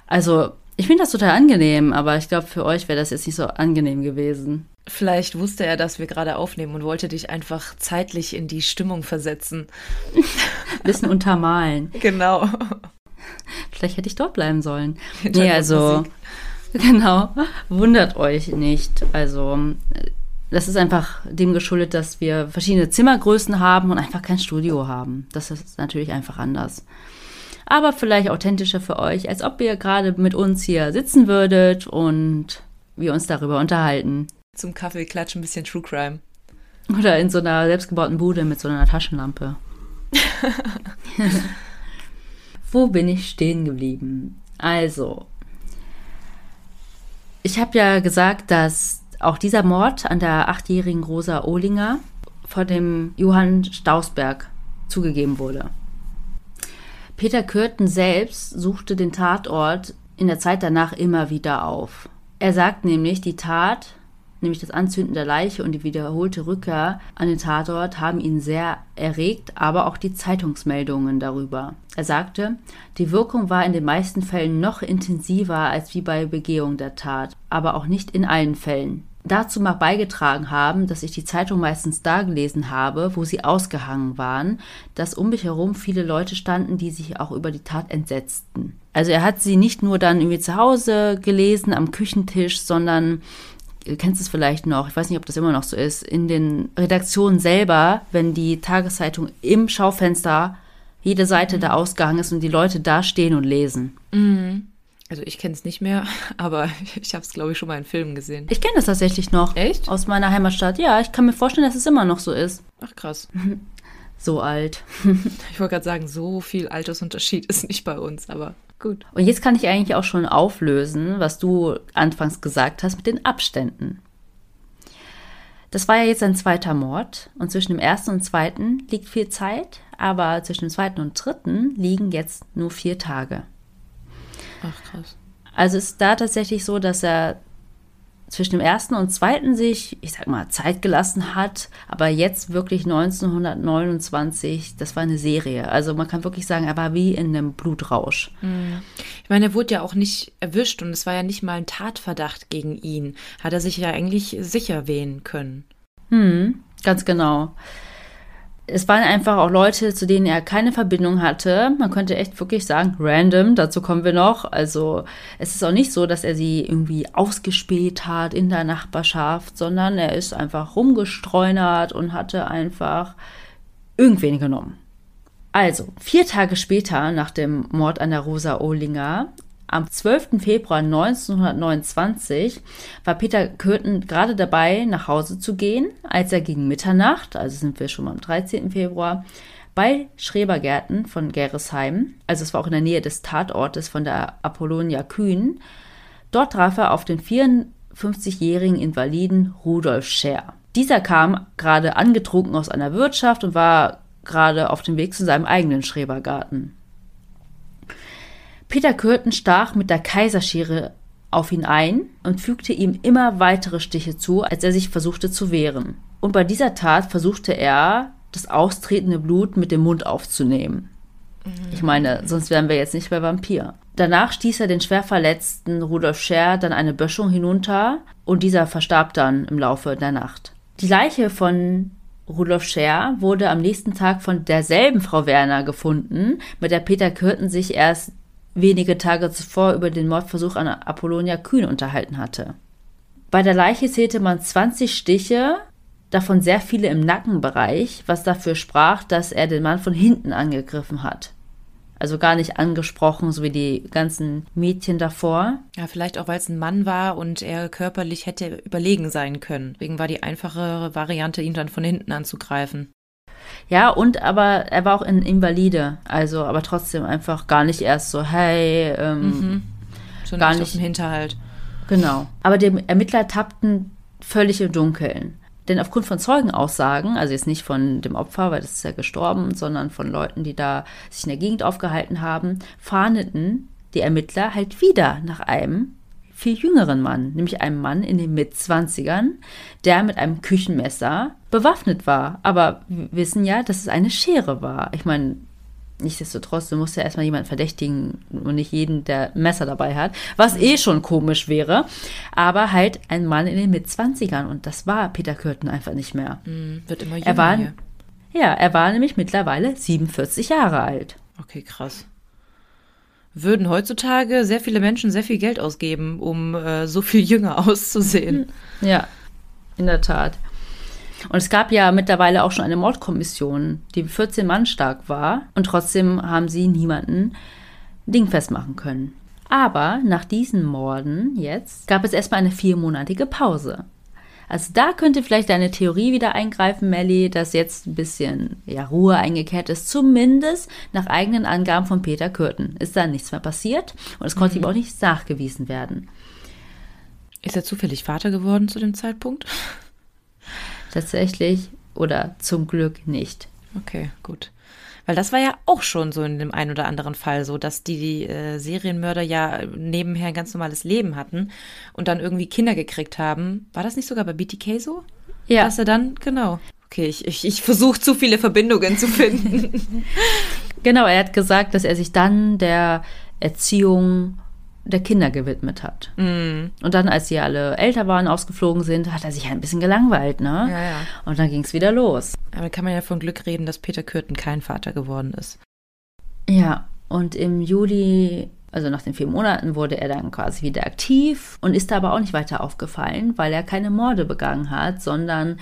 Also, ich finde das total angenehm, aber ich glaube, für euch wäre das jetzt nicht so angenehm gewesen. Vielleicht wusste er, dass wir gerade aufnehmen und wollte dich einfach zeitlich in die Stimmung versetzen. Bisschen untermalen. Genau. Vielleicht hätte ich dort bleiben sollen. Nee, also, genau, wundert euch nicht. Also, das ist einfach dem geschuldet, dass wir verschiedene Zimmergrößen haben und einfach kein Studio haben. Das ist natürlich einfach anders. Aber vielleicht authentischer für euch, als ob ihr gerade mit uns hier sitzen würdet und wir uns darüber unterhalten. Zum Kaffeeklatsch ein bisschen True Crime. Oder in so einer selbstgebauten Bude mit so einer Taschenlampe. Wo bin ich stehen geblieben? Also, ich habe ja gesagt, dass auch dieser Mord an der achtjährigen Rosa Ohlinger vor dem Johann Stausberg zugegeben wurde. Peter Kürten selbst suchte den Tatort in der Zeit danach immer wieder auf. Er sagt nämlich, die Tat nämlich das Anzünden der Leiche und die wiederholte Rückkehr an den Tatort, haben ihn sehr erregt, aber auch die Zeitungsmeldungen darüber. Er sagte, die Wirkung war in den meisten Fällen noch intensiver als wie bei Begehung der Tat, aber auch nicht in allen Fällen. Dazu mag beigetragen haben, dass ich die Zeitung meistens da gelesen habe, wo sie ausgehangen waren, dass um mich herum viele Leute standen, die sich auch über die Tat entsetzten. Also er hat sie nicht nur dann irgendwie zu Hause gelesen am Küchentisch, sondern du kennst es vielleicht noch, ich weiß nicht, ob das immer noch so ist, in den Redaktionen selber, wenn die Tageszeitung im Schaufenster jede Seite mhm. da ausgehangen ist und die Leute da stehen und lesen. Mhm. Also ich kenne es nicht mehr, aber ich habe es, glaube ich, schon mal in Filmen gesehen. Ich kenne das tatsächlich noch. Echt? Aus meiner Heimatstadt. Ja, ich kann mir vorstellen, dass es immer noch so ist. Ach krass. so alt. ich wollte gerade sagen, so viel Altersunterschied ist nicht bei uns, aber gut. Und jetzt kann ich eigentlich auch schon auflösen, was du anfangs gesagt hast mit den Abständen. Das war ja jetzt ein zweiter Mord und zwischen dem ersten und zweiten liegt viel Zeit, aber zwischen dem zweiten und dritten liegen jetzt nur vier Tage. Ach krass. Also ist da tatsächlich so, dass er zwischen dem ersten und zweiten sich, ich sag mal, Zeit gelassen hat, aber jetzt wirklich 1929, das war eine Serie. Also man kann wirklich sagen, er war wie in einem Blutrausch. Mhm. Ich meine, er wurde ja auch nicht erwischt und es war ja nicht mal ein Tatverdacht gegen ihn. Hat er sich ja eigentlich sicher wehen können. Hm, ganz genau es waren einfach auch Leute, zu denen er keine Verbindung hatte. Man könnte echt wirklich sagen, random, dazu kommen wir noch. Also es ist auch nicht so, dass er sie irgendwie ausgespäht hat in der Nachbarschaft, sondern er ist einfach rumgestreunert und hatte einfach irgendwen genommen. Also, vier Tage später, nach dem Mord an der Rosa Ohlinger, am 12. Februar 1929 war Peter Kürten gerade dabei, nach Hause zu gehen, als er gegen Mitternacht, also sind wir schon am 13. Februar, bei Schrebergärten von Geresheim, also es war auch in der Nähe des Tatortes von der Apollonia Kühn, dort traf er auf den 54-jährigen Invaliden Rudolf Scher. Dieser kam gerade angetrunken aus einer Wirtschaft und war gerade auf dem Weg zu seinem eigenen Schrebergarten. Peter Kürten stach mit der Kaiserschere auf ihn ein und fügte ihm immer weitere Stiche zu, als er sich versuchte zu wehren. Und bei dieser Tat versuchte er, das austretende Blut mit dem Mund aufzunehmen. Ich meine, sonst wären wir jetzt nicht bei Vampir. Danach stieß er den schwer verletzten Rudolf Scher dann eine Böschung hinunter und dieser verstarb dann im Laufe der Nacht. Die Leiche von Rudolf Scher wurde am nächsten Tag von derselben Frau Werner gefunden, mit der Peter Kürten sich erst wenige Tage zuvor über den Mordversuch an Apollonia Kühn unterhalten hatte. Bei der Leiche zählte man 20 Stiche, davon sehr viele im Nackenbereich, was dafür sprach, dass er den Mann von hinten angegriffen hat. Also gar nicht angesprochen, so wie die ganzen Mädchen davor. Ja, vielleicht auch, weil es ein Mann war und er körperlich hätte überlegen sein können. Deswegen war die einfachere Variante, ihn dann von hinten anzugreifen. Ja, und aber er war auch ein Invalide, also aber trotzdem einfach gar nicht erst so, hey, ähm, mhm. gar nicht aus dem Hinterhalt. Genau. Aber die Ermittler tappten völlig im Dunkeln. Denn aufgrund von Zeugenaussagen, also jetzt nicht von dem Opfer, weil das ist ja gestorben, sondern von Leuten, die da sich in der Gegend aufgehalten haben, fahndeten die Ermittler halt wieder nach einem viel jüngeren Mann, nämlich einem Mann in den Mitzwanzigern, der mit einem Küchenmesser bewaffnet war. Aber wir wissen ja, dass es eine Schere war. Ich meine, nichtsdestotrotz, du musst ja erstmal jemanden verdächtigen und nicht jeden, der Messer dabei hat, was eh schon komisch wäre. Aber halt ein Mann in den Mitzwanzigern und das war Peter Kürten einfach nicht mehr. Mm, wird immer jünger. Er war, ja, er war nämlich mittlerweile 47 Jahre alt. Okay, krass würden heutzutage sehr viele Menschen sehr viel Geld ausgeben, um äh, so viel jünger auszusehen. Ja, in der Tat. Und es gab ja mittlerweile auch schon eine Mordkommission, die 14 Mann stark war und trotzdem haben sie niemanden dingfest machen können. Aber nach diesen Morden jetzt gab es erstmal eine viermonatige Pause. Also da könnte vielleicht deine Theorie wieder eingreifen, Melly, dass jetzt ein bisschen ja, Ruhe eingekehrt ist. Zumindest nach eigenen Angaben von Peter Kürten ist da nichts mehr passiert und es konnte mhm. ihm auch nicht nachgewiesen werden. Ist er zufällig Vater geworden zu dem Zeitpunkt? Tatsächlich oder zum Glück nicht. Okay, gut. Weil das war ja auch schon so in dem einen oder anderen Fall so, dass die, die äh, Serienmörder ja nebenher ein ganz normales Leben hatten und dann irgendwie Kinder gekriegt haben. War das nicht sogar bei BTK so? Ja. Dass er dann, genau. Okay, ich, ich, ich versuche zu viele Verbindungen zu finden. genau, er hat gesagt, dass er sich dann der Erziehung der Kinder gewidmet hat. Mm. Und dann, als sie alle älter waren, ausgeflogen sind, hat er sich ein bisschen gelangweilt, ne? Ja, ja. Und dann ging es wieder los. Aber kann man ja von Glück reden, dass Peter Kürten kein Vater geworden ist. Ja, und im Juli, also nach den vier Monaten, wurde er dann quasi wieder aktiv und ist aber auch nicht weiter aufgefallen, weil er keine Morde begangen hat, sondern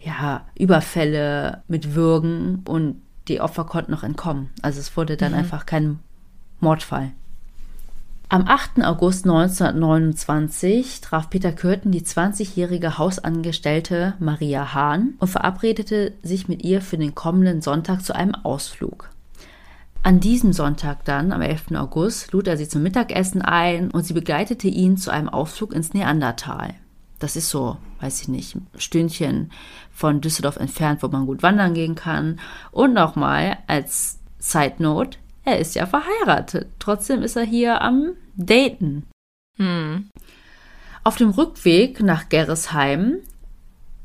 ja, Überfälle mit Würgen und die Opfer konnten noch entkommen. Also es wurde dann mhm. einfach kein Mordfall. Am 8. August 1929 traf Peter Kürten die 20-jährige Hausangestellte Maria Hahn und verabredete sich mit ihr für den kommenden Sonntag zu einem Ausflug. An diesem Sonntag dann, am 11. August, lud er sie zum Mittagessen ein und sie begleitete ihn zu einem Ausflug ins Neandertal. Das ist so, weiß ich nicht, ein Stündchen von Düsseldorf entfernt, wo man gut wandern gehen kann. Und nochmal als Side Note, er ist ja verheiratet. Trotzdem ist er hier am Daten. Hm. Auf dem Rückweg nach Gerresheim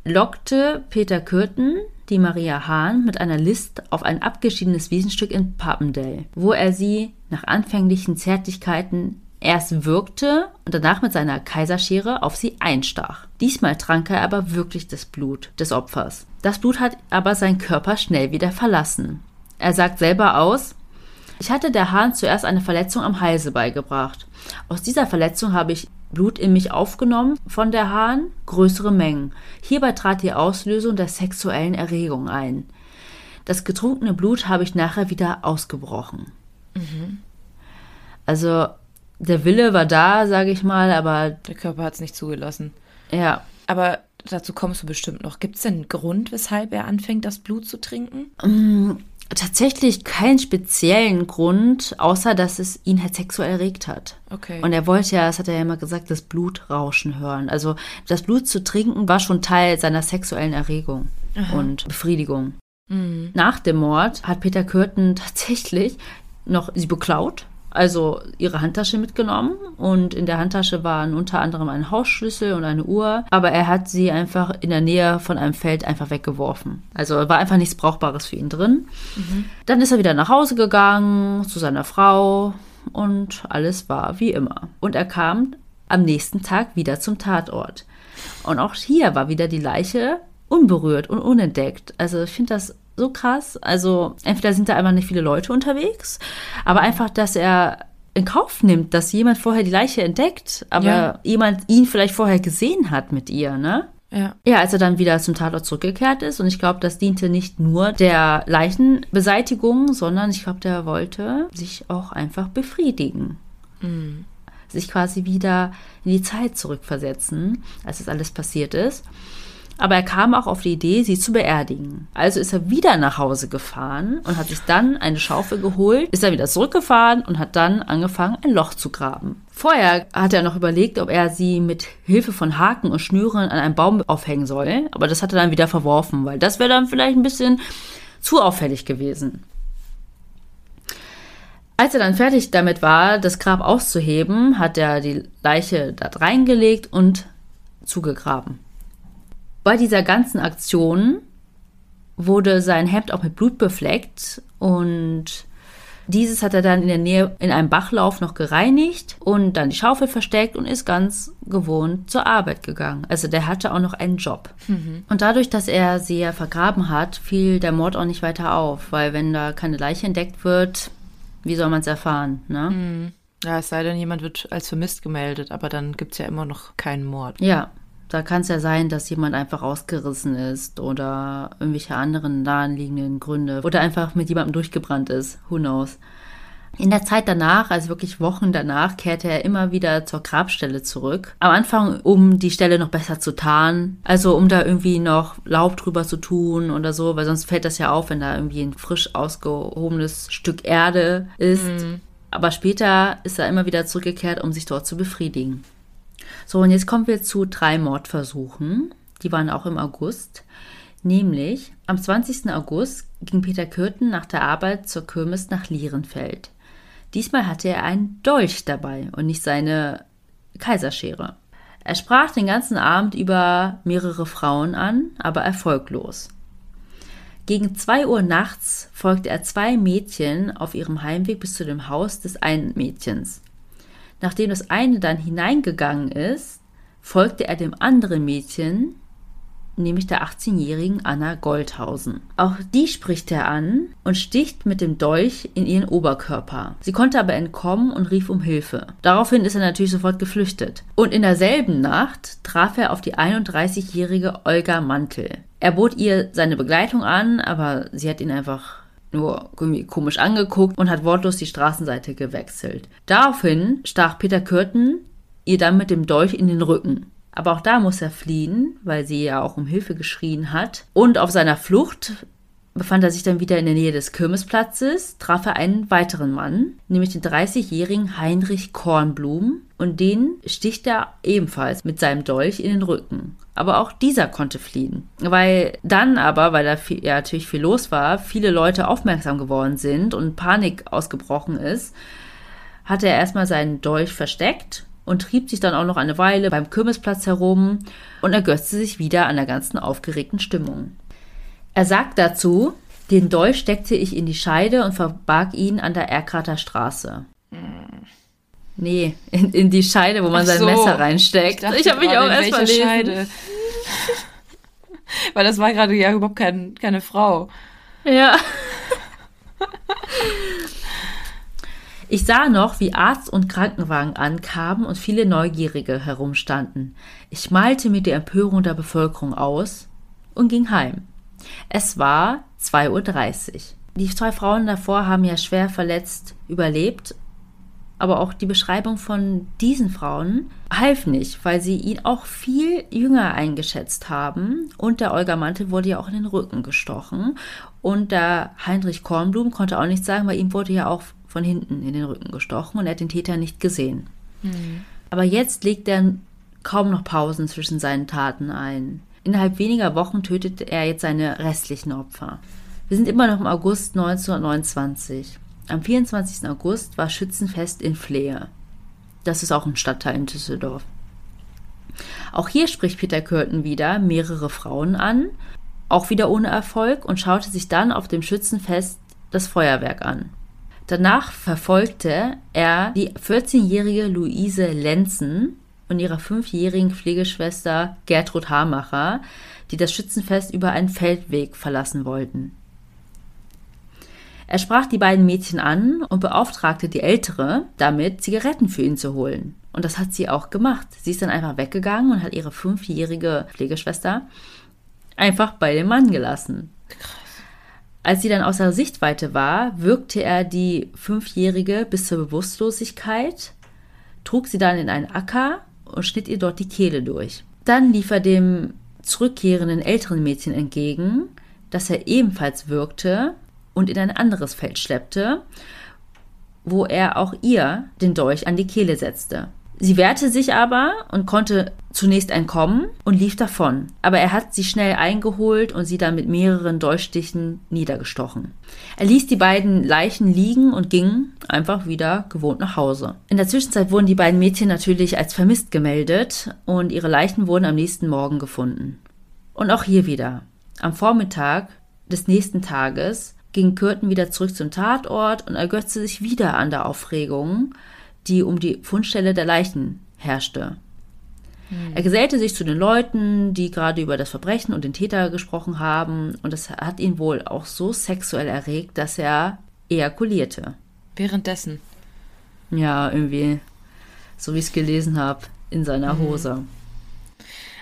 lockte Peter Kürten die Maria Hahn mit einer List auf ein abgeschiedenes Wiesenstück in Papendell, wo er sie nach anfänglichen Zärtlichkeiten erst wirkte und danach mit seiner Kaiserschere auf sie einstach. Diesmal trank er aber wirklich das Blut des Opfers. Das Blut hat aber seinen Körper schnell wieder verlassen. Er sagt selber aus, ich hatte der Hahn zuerst eine Verletzung am Halse beigebracht. Aus dieser Verletzung habe ich Blut in mich aufgenommen von der Hahn, größere Mengen. Hierbei trat die Auslösung der sexuellen Erregung ein. Das getrunkene Blut habe ich nachher wieder ausgebrochen. Mhm. Also der Wille war da, sage ich mal, aber der Körper hat es nicht zugelassen. Ja. Aber dazu kommst du bestimmt noch. Gibt es denn einen Grund, weshalb er anfängt, das Blut zu trinken? Tatsächlich keinen speziellen Grund, außer dass es ihn halt sexuell erregt hat. Okay. Und er wollte ja, das hat er ja immer gesagt, das Blut rauschen hören. Also das Blut zu trinken war schon Teil seiner sexuellen Erregung Aha. und Befriedigung. Mhm. Nach dem Mord hat Peter Kürten tatsächlich noch sie beklaut also ihre Handtasche mitgenommen und in der Handtasche waren unter anderem ein Hausschlüssel und eine Uhr, aber er hat sie einfach in der Nähe von einem Feld einfach weggeworfen. Also war einfach nichts Brauchbares für ihn drin. Mhm. Dann ist er wieder nach Hause gegangen zu seiner Frau und alles war wie immer. Und er kam am nächsten Tag wieder zum Tatort. Und auch hier war wieder die Leiche unberührt und unentdeckt. Also ich finde das so krass. Also entweder sind da einfach nicht viele Leute unterwegs, aber einfach, dass er in Kauf nimmt, dass jemand vorher die Leiche entdeckt, aber ja. jemand ihn vielleicht vorher gesehen hat mit ihr, ne? Ja. ja, als er dann wieder zum Tatort zurückgekehrt ist. Und ich glaube, das diente nicht nur der Leichenbeseitigung, sondern ich glaube, der wollte sich auch einfach befriedigen. Mhm. Sich quasi wieder in die Zeit zurückversetzen, als das alles passiert ist. Aber er kam auch auf die Idee, sie zu beerdigen. Also ist er wieder nach Hause gefahren und hat sich dann eine Schaufel geholt, ist er wieder zurückgefahren und hat dann angefangen, ein Loch zu graben. Vorher hat er noch überlegt, ob er sie mit Hilfe von Haken und Schnüren an einem Baum aufhängen soll, aber das hat er dann wieder verworfen, weil das wäre dann vielleicht ein bisschen zu auffällig gewesen. Als er dann fertig damit war, das Grab auszuheben, hat er die Leiche da reingelegt und zugegraben. Bei dieser ganzen Aktion wurde sein Hemd auch mit Blut befleckt und dieses hat er dann in der Nähe in einem Bachlauf noch gereinigt und dann die Schaufel versteckt und ist ganz gewohnt zur Arbeit gegangen. Also der hatte auch noch einen Job. Mhm. Und dadurch, dass er sie ja vergraben hat, fiel der Mord auch nicht weiter auf, weil wenn da keine Leiche entdeckt wird, wie soll man es erfahren? Ne? Mhm. Ja, es sei denn, jemand wird als vermisst gemeldet, aber dann gibt es ja immer noch keinen Mord. Ja, da kann es ja sein, dass jemand einfach ausgerissen ist oder irgendwelche anderen nahenliegenden Gründe oder einfach mit jemandem durchgebrannt ist. Who knows? In der Zeit danach, also wirklich Wochen danach, kehrte er immer wieder zur Grabstelle zurück. Am Anfang, um die Stelle noch besser zu tarnen. Also um da irgendwie noch Laub drüber zu tun oder so, weil sonst fällt das ja auf, wenn da irgendwie ein frisch ausgehobenes Stück Erde ist. Mhm. Aber später ist er immer wieder zurückgekehrt, um sich dort zu befriedigen. So, und jetzt kommen wir zu drei Mordversuchen. Die waren auch im August. Nämlich am 20. August ging Peter Kürten nach der Arbeit zur Kirmes nach Lierenfeld. Diesmal hatte er einen Dolch dabei und nicht seine Kaiserschere. Er sprach den ganzen Abend über mehrere Frauen an, aber erfolglos. Gegen zwei Uhr nachts folgte er zwei Mädchen auf ihrem Heimweg bis zu dem Haus des einen Mädchens. Nachdem das eine dann hineingegangen ist, folgte er dem anderen Mädchen, nämlich der 18-jährigen Anna Goldhausen. Auch die spricht er an und sticht mit dem Dolch in ihren Oberkörper. Sie konnte aber entkommen und rief um Hilfe. Daraufhin ist er natürlich sofort geflüchtet. Und in derselben Nacht traf er auf die 31-jährige Olga Mantel. Er bot ihr seine Begleitung an, aber sie hat ihn einfach nur irgendwie komisch angeguckt und hat wortlos die Straßenseite gewechselt. Daraufhin stach Peter Kürten ihr dann mit dem Dolch in den Rücken. Aber auch da muss er fliehen, weil sie ja auch um Hilfe geschrien hat. Und auf seiner Flucht befand er sich dann wieder in der Nähe des Kirmesplatzes, traf er einen weiteren Mann, nämlich den 30-jährigen Heinrich Kornblum, und den sticht er ebenfalls mit seinem Dolch in den Rücken. Aber auch dieser konnte fliehen. Weil dann aber, weil da viel, ja, natürlich viel los war, viele Leute aufmerksam geworden sind und Panik ausgebrochen ist, hat er erstmal seinen Dolch versteckt und trieb sich dann auch noch eine Weile beim Kirmesplatz herum und ergötzte sich wieder an der ganzen aufgeregten Stimmung. Er sagt dazu, den Dolch steckte ich in die Scheide und verbarg ihn an der Erkrater Straße. Nee, in, in, die Scheide, wo man Ach sein so. Messer reinsteckt. Ich, ich habe mich auch erst mal Scheide. Weil das war gerade ja überhaupt kein, keine Frau. Ja. Ich sah noch, wie Arzt und Krankenwagen ankamen und viele Neugierige herumstanden. Ich malte mir die Empörung der Bevölkerung aus und ging heim. Es war 2.30 Uhr. Die zwei Frauen davor haben ja schwer verletzt überlebt, aber auch die Beschreibung von diesen Frauen half nicht, weil sie ihn auch viel jünger eingeschätzt haben und der Olga Mantel wurde ja auch in den Rücken gestochen und der Heinrich Kornblum konnte auch nichts sagen, weil ihm wurde ja auch von hinten in den Rücken gestochen und er hat den Täter nicht gesehen. Mhm. Aber jetzt legt er kaum noch Pausen zwischen seinen Taten ein. Innerhalb weniger Wochen tötet er jetzt seine restlichen Opfer. Wir sind immer noch im August 1929. Am 24. August war Schützenfest in Flehe. Das ist auch ein Stadtteil in Düsseldorf. Auch hier spricht Peter Kürten wieder mehrere Frauen an, auch wieder ohne Erfolg und schaute sich dann auf dem Schützenfest das Feuerwerk an. Danach verfolgte er die 14-jährige Luise Lenzen und ihre fünfjährigen Pflegeschwester Gertrud Hamacher, die das Schützenfest über einen Feldweg verlassen wollten. Er sprach die beiden Mädchen an und beauftragte die Ältere damit, Zigaretten für ihn zu holen. Und das hat sie auch gemacht. Sie ist dann einfach weggegangen und hat ihre fünfjährige Pflegeschwester einfach bei dem Mann gelassen. Als sie dann außer Sichtweite war, wirkte er die Fünfjährige bis zur Bewusstlosigkeit, trug sie dann in einen Acker und schnitt ihr dort die Kehle durch. Dann lief er dem zurückkehrenden älteren Mädchen entgegen, das er ebenfalls wirkte und in ein anderes Feld schleppte, wo er auch ihr den Dolch an die Kehle setzte. Sie wehrte sich aber und konnte zunächst entkommen und lief davon. Aber er hat sie schnell eingeholt und sie dann mit mehreren Dolchstichen niedergestochen. Er ließ die beiden Leichen liegen und ging einfach wieder gewohnt nach Hause. In der Zwischenzeit wurden die beiden Mädchen natürlich als vermisst gemeldet und ihre Leichen wurden am nächsten Morgen gefunden. Und auch hier wieder. Am Vormittag des nächsten Tages ging Kürten wieder zurück zum Tatort und ergötzte sich wieder an der Aufregung, die um die Fundstelle der Leichen herrschte. Hm. Er gesellte sich zu den Leuten, die gerade über das Verbrechen und den Täter gesprochen haben, und es hat ihn wohl auch so sexuell erregt, dass er ejakulierte. Währenddessen. Ja, irgendwie, so wie ich es gelesen habe, in seiner mhm. Hose.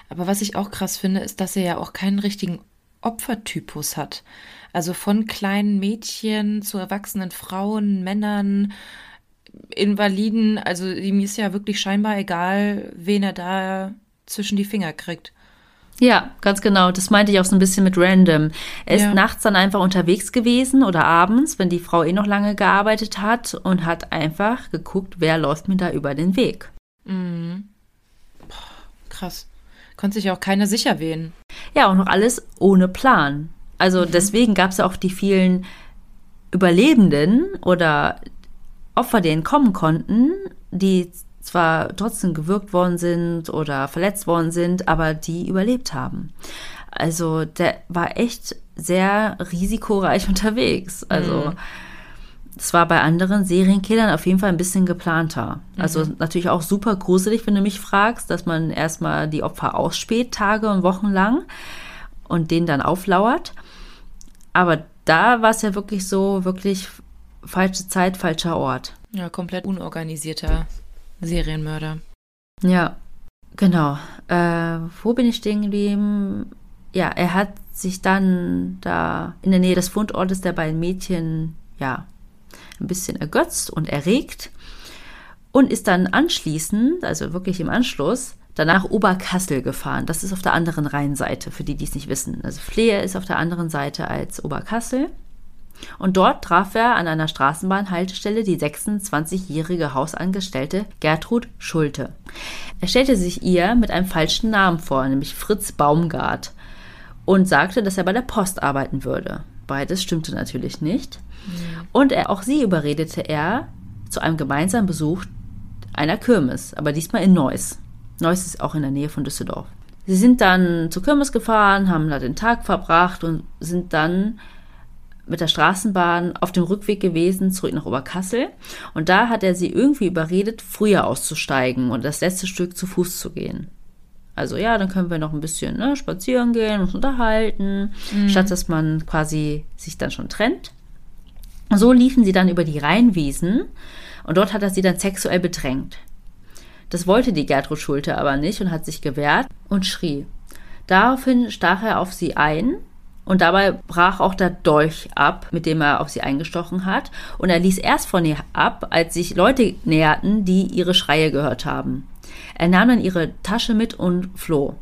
Aber was ich auch krass finde, ist, dass er ja auch keinen richtigen Opfertypus hat. Also von kleinen Mädchen zu erwachsenen Frauen, Männern, Invaliden, also ihm ist ja wirklich scheinbar egal, wen er da zwischen die Finger kriegt. Ja, ganz genau. Das meinte ich auch so ein bisschen mit random. Er ist ja. nachts dann einfach unterwegs gewesen oder abends, wenn die Frau eh noch lange gearbeitet hat und hat einfach geguckt, wer läuft mir da über den Weg. Mhm. Boah, krass. Konnte sich auch keiner sicher wehen. Ja, und noch alles ohne Plan. Also mhm. deswegen gab es auch die vielen Überlebenden oder Opfer, die entkommen konnten, die zwar trotzdem gewürgt worden sind oder verletzt worden sind, aber die überlebt haben. Also der war echt sehr risikoreich unterwegs. Also es mhm. war bei anderen Serienkillern auf jeden Fall ein bisschen geplanter. Also mhm. natürlich auch super gruselig, wenn du mich fragst, dass man erstmal die Opfer ausspäht, Tage und Wochen lang und denen dann auflauert. Aber da war es ja wirklich so, wirklich falsche Zeit, falscher Ort. Ja, komplett unorganisierter Serienmörder. Ja, genau. Äh, wo bin ich stehen geblieben? ja, er hat sich dann da in der Nähe des Fundortes der beiden Mädchen, ja, ein bisschen ergötzt und erregt und ist dann anschließend, also wirklich im Anschluss, danach Oberkassel gefahren. Das ist auf der anderen Rheinseite, für die, die es nicht wissen. Also Flehe ist auf der anderen Seite als Oberkassel. Und dort traf er an einer Straßenbahnhaltestelle die 26-jährige Hausangestellte Gertrud Schulte. Er stellte sich ihr mit einem falschen Namen vor, nämlich Fritz Baumgart, und sagte, dass er bei der Post arbeiten würde. Beides stimmte natürlich nicht. Mhm. Und er, auch sie überredete er zu einem gemeinsamen Besuch einer Kirmes, aber diesmal in Neuss. Neuss ist auch in der Nähe von Düsseldorf. Sie sind dann zur Kirmes gefahren, haben da den Tag verbracht und sind dann mit der Straßenbahn auf dem Rückweg gewesen, zurück nach Oberkassel. Und da hat er sie irgendwie überredet, früher auszusteigen und das letzte Stück zu Fuß zu gehen. Also ja, dann können wir noch ein bisschen ne, spazieren gehen, uns unterhalten, mhm. statt dass man quasi sich dann schon trennt. So liefen sie dann über die Rheinwiesen und dort hat er sie dann sexuell bedrängt. Das wollte die Gertrud Schulte aber nicht und hat sich gewehrt und schrie. Daraufhin stach er auf sie ein und dabei brach auch der Dolch ab, mit dem er auf sie eingestochen hat. Und er ließ erst von ihr ab, als sich Leute näherten, die ihre Schreie gehört haben. Er nahm dann ihre Tasche mit und floh.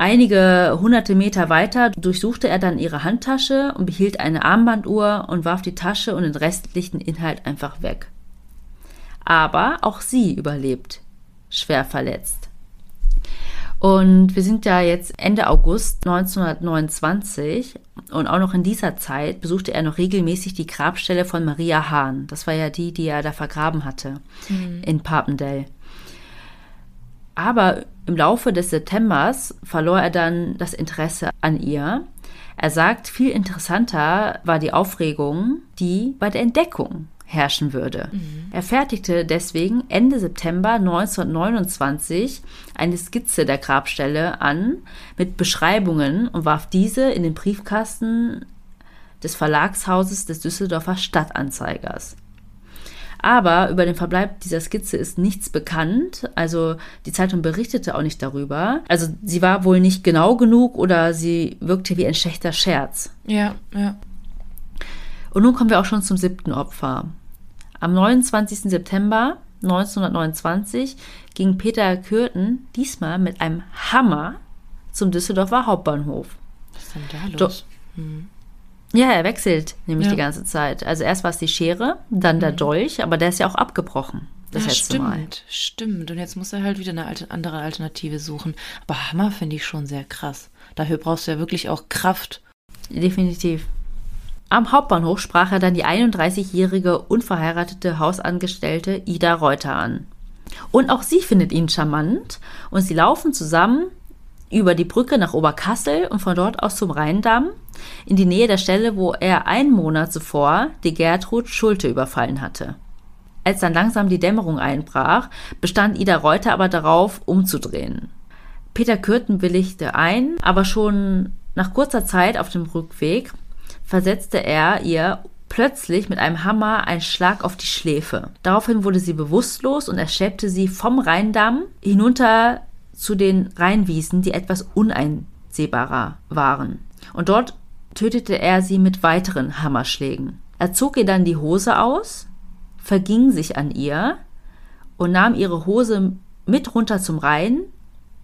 Einige hunderte Meter weiter durchsuchte er dann ihre Handtasche und behielt eine Armbanduhr und warf die Tasche und den restlichen Inhalt einfach weg. Aber auch sie überlebt, schwer verletzt. Und wir sind ja jetzt Ende August 1929 und auch noch in dieser Zeit besuchte er noch regelmäßig die Grabstelle von Maria Hahn. Das war ja die, die er da vergraben hatte mhm. in Papendell. Aber im Laufe des Septembers verlor er dann das Interesse an ihr. Er sagt, viel interessanter war die Aufregung, die bei der Entdeckung herrschen würde. Mhm. Er fertigte deswegen Ende September 1929 eine Skizze der Grabstelle an mit Beschreibungen und warf diese in den Briefkasten des Verlagshauses des Düsseldorfer Stadtanzeigers. Aber über den Verbleib dieser Skizze ist nichts bekannt. Also die Zeitung berichtete auch nicht darüber. Also sie war wohl nicht genau genug oder sie wirkte wie ein schlechter Scherz. Ja, ja. Und nun kommen wir auch schon zum siebten Opfer. Am 29. September 1929 ging Peter Kürten diesmal mit einem Hammer zum Düsseldorfer Hauptbahnhof. Was ist denn da los? Do hm. Ja, er wechselt nämlich ja. die ganze Zeit. Also erst war es die Schere, dann der hm. Dolch, aber der ist ja auch abgebrochen. Das ja, stimmt, Mal. stimmt. Und jetzt muss er halt wieder eine andere Alternative suchen. Aber Hammer finde ich schon sehr krass. Dafür brauchst du ja wirklich auch Kraft. Definitiv. Am Hauptbahnhof sprach er dann die 31-jährige unverheiratete Hausangestellte Ida Reuter an. Und auch sie findet ihn charmant und sie laufen zusammen über die Brücke nach Oberkassel und von dort aus zum Rheindamm in die Nähe der Stelle, wo er einen Monat zuvor die Gertrud Schulte überfallen hatte. Als dann langsam die Dämmerung einbrach, bestand Ida Reuter aber darauf, umzudrehen. Peter Kürten willigte ein, aber schon nach kurzer Zeit auf dem Rückweg versetzte er ihr plötzlich mit einem Hammer einen Schlag auf die Schläfe. Daraufhin wurde sie bewusstlos und er schleppte sie vom Rheindamm hinunter zu den Rheinwiesen, die etwas uneinsehbarer waren. Und dort tötete er sie mit weiteren Hammerschlägen. Er zog ihr dann die Hose aus, verging sich an ihr und nahm ihre Hose mit runter zum Rhein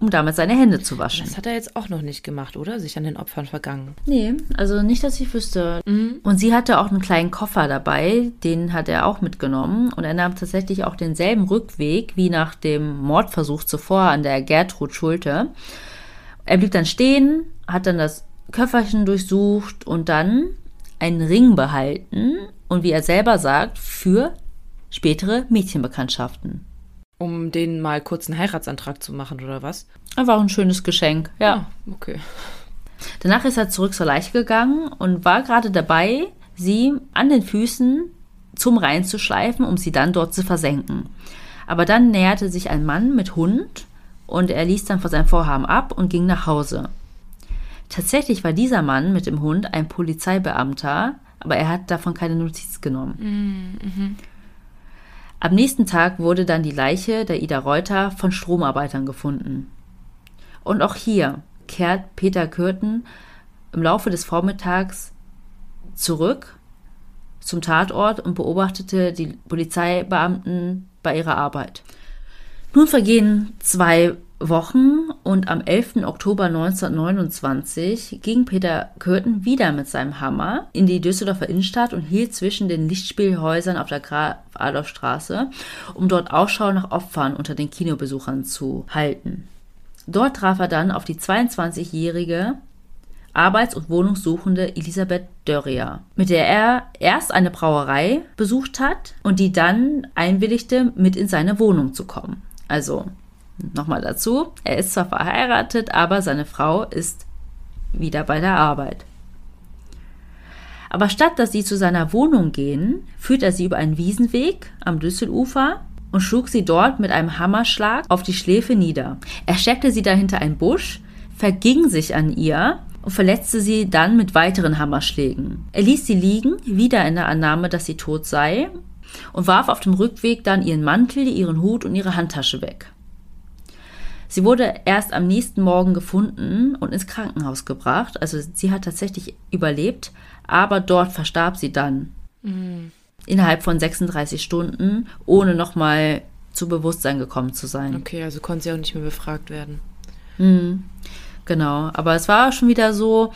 um damit seine Hände zu waschen. Das hat er jetzt auch noch nicht gemacht, oder? Sich an den Opfern vergangen. Nee, also nicht, dass ich wüsste. Mhm. Und sie hatte auch einen kleinen Koffer dabei, den hat er auch mitgenommen. Und er nahm tatsächlich auch denselben Rückweg wie nach dem Mordversuch zuvor an der Gertrud Schulte. Er blieb dann stehen, hat dann das Köfferchen durchsucht und dann einen Ring behalten und wie er selber sagt, für spätere Mädchenbekanntschaften. Um denen mal kurz einen Heiratsantrag zu machen, oder was? Einfach ein schönes Geschenk, ja. Ah, okay. Danach ist er zurück zur Leiche gegangen und war gerade dabei, sie an den Füßen zum Rhein zu schleifen, um sie dann dort zu versenken. Aber dann näherte sich ein Mann mit Hund und er ließ dann von seinem Vorhaben ab und ging nach Hause. Tatsächlich war dieser Mann mit dem Hund ein Polizeibeamter, aber er hat davon keine Notiz genommen. Mm, mhm. Am nächsten Tag wurde dann die Leiche der Ida Reuter von Stromarbeitern gefunden. Und auch hier kehrt Peter Kürten im Laufe des Vormittags zurück zum Tatort und beobachtete die Polizeibeamten bei ihrer Arbeit. Nun vergehen zwei Wochen und am 11. Oktober 1929 ging Peter Kürten wieder mit seinem Hammer in die Düsseldorfer Innenstadt und hielt zwischen den Lichtspielhäusern auf der Graf-Adolf-Straße, um dort Ausschau nach Opfern unter den Kinobesuchern zu halten. Dort traf er dann auf die 22-jährige Arbeits- und Wohnungssuchende Elisabeth Dörrier, mit der er erst eine Brauerei besucht hat und die dann einwilligte, mit in seine Wohnung zu kommen. Also Nochmal dazu, er ist zwar verheiratet, aber seine Frau ist wieder bei der Arbeit. Aber statt dass sie zu seiner Wohnung gehen, führt er sie über einen Wiesenweg am Düsselufer und schlug sie dort mit einem Hammerschlag auf die Schläfe nieder. Er steckte sie dahinter einen Busch, verging sich an ihr und verletzte sie dann mit weiteren Hammerschlägen. Er ließ sie liegen, wieder in der Annahme, dass sie tot sei, und warf auf dem Rückweg dann ihren Mantel, ihren Hut und ihre Handtasche weg. Sie wurde erst am nächsten Morgen gefunden und ins Krankenhaus gebracht. Also sie hat tatsächlich überlebt, aber dort verstarb sie dann. Mhm. Innerhalb von 36 Stunden, ohne nochmal zu Bewusstsein gekommen zu sein. Okay, also konnte sie auch nicht mehr befragt werden. Mhm. Genau, aber es war schon wieder so,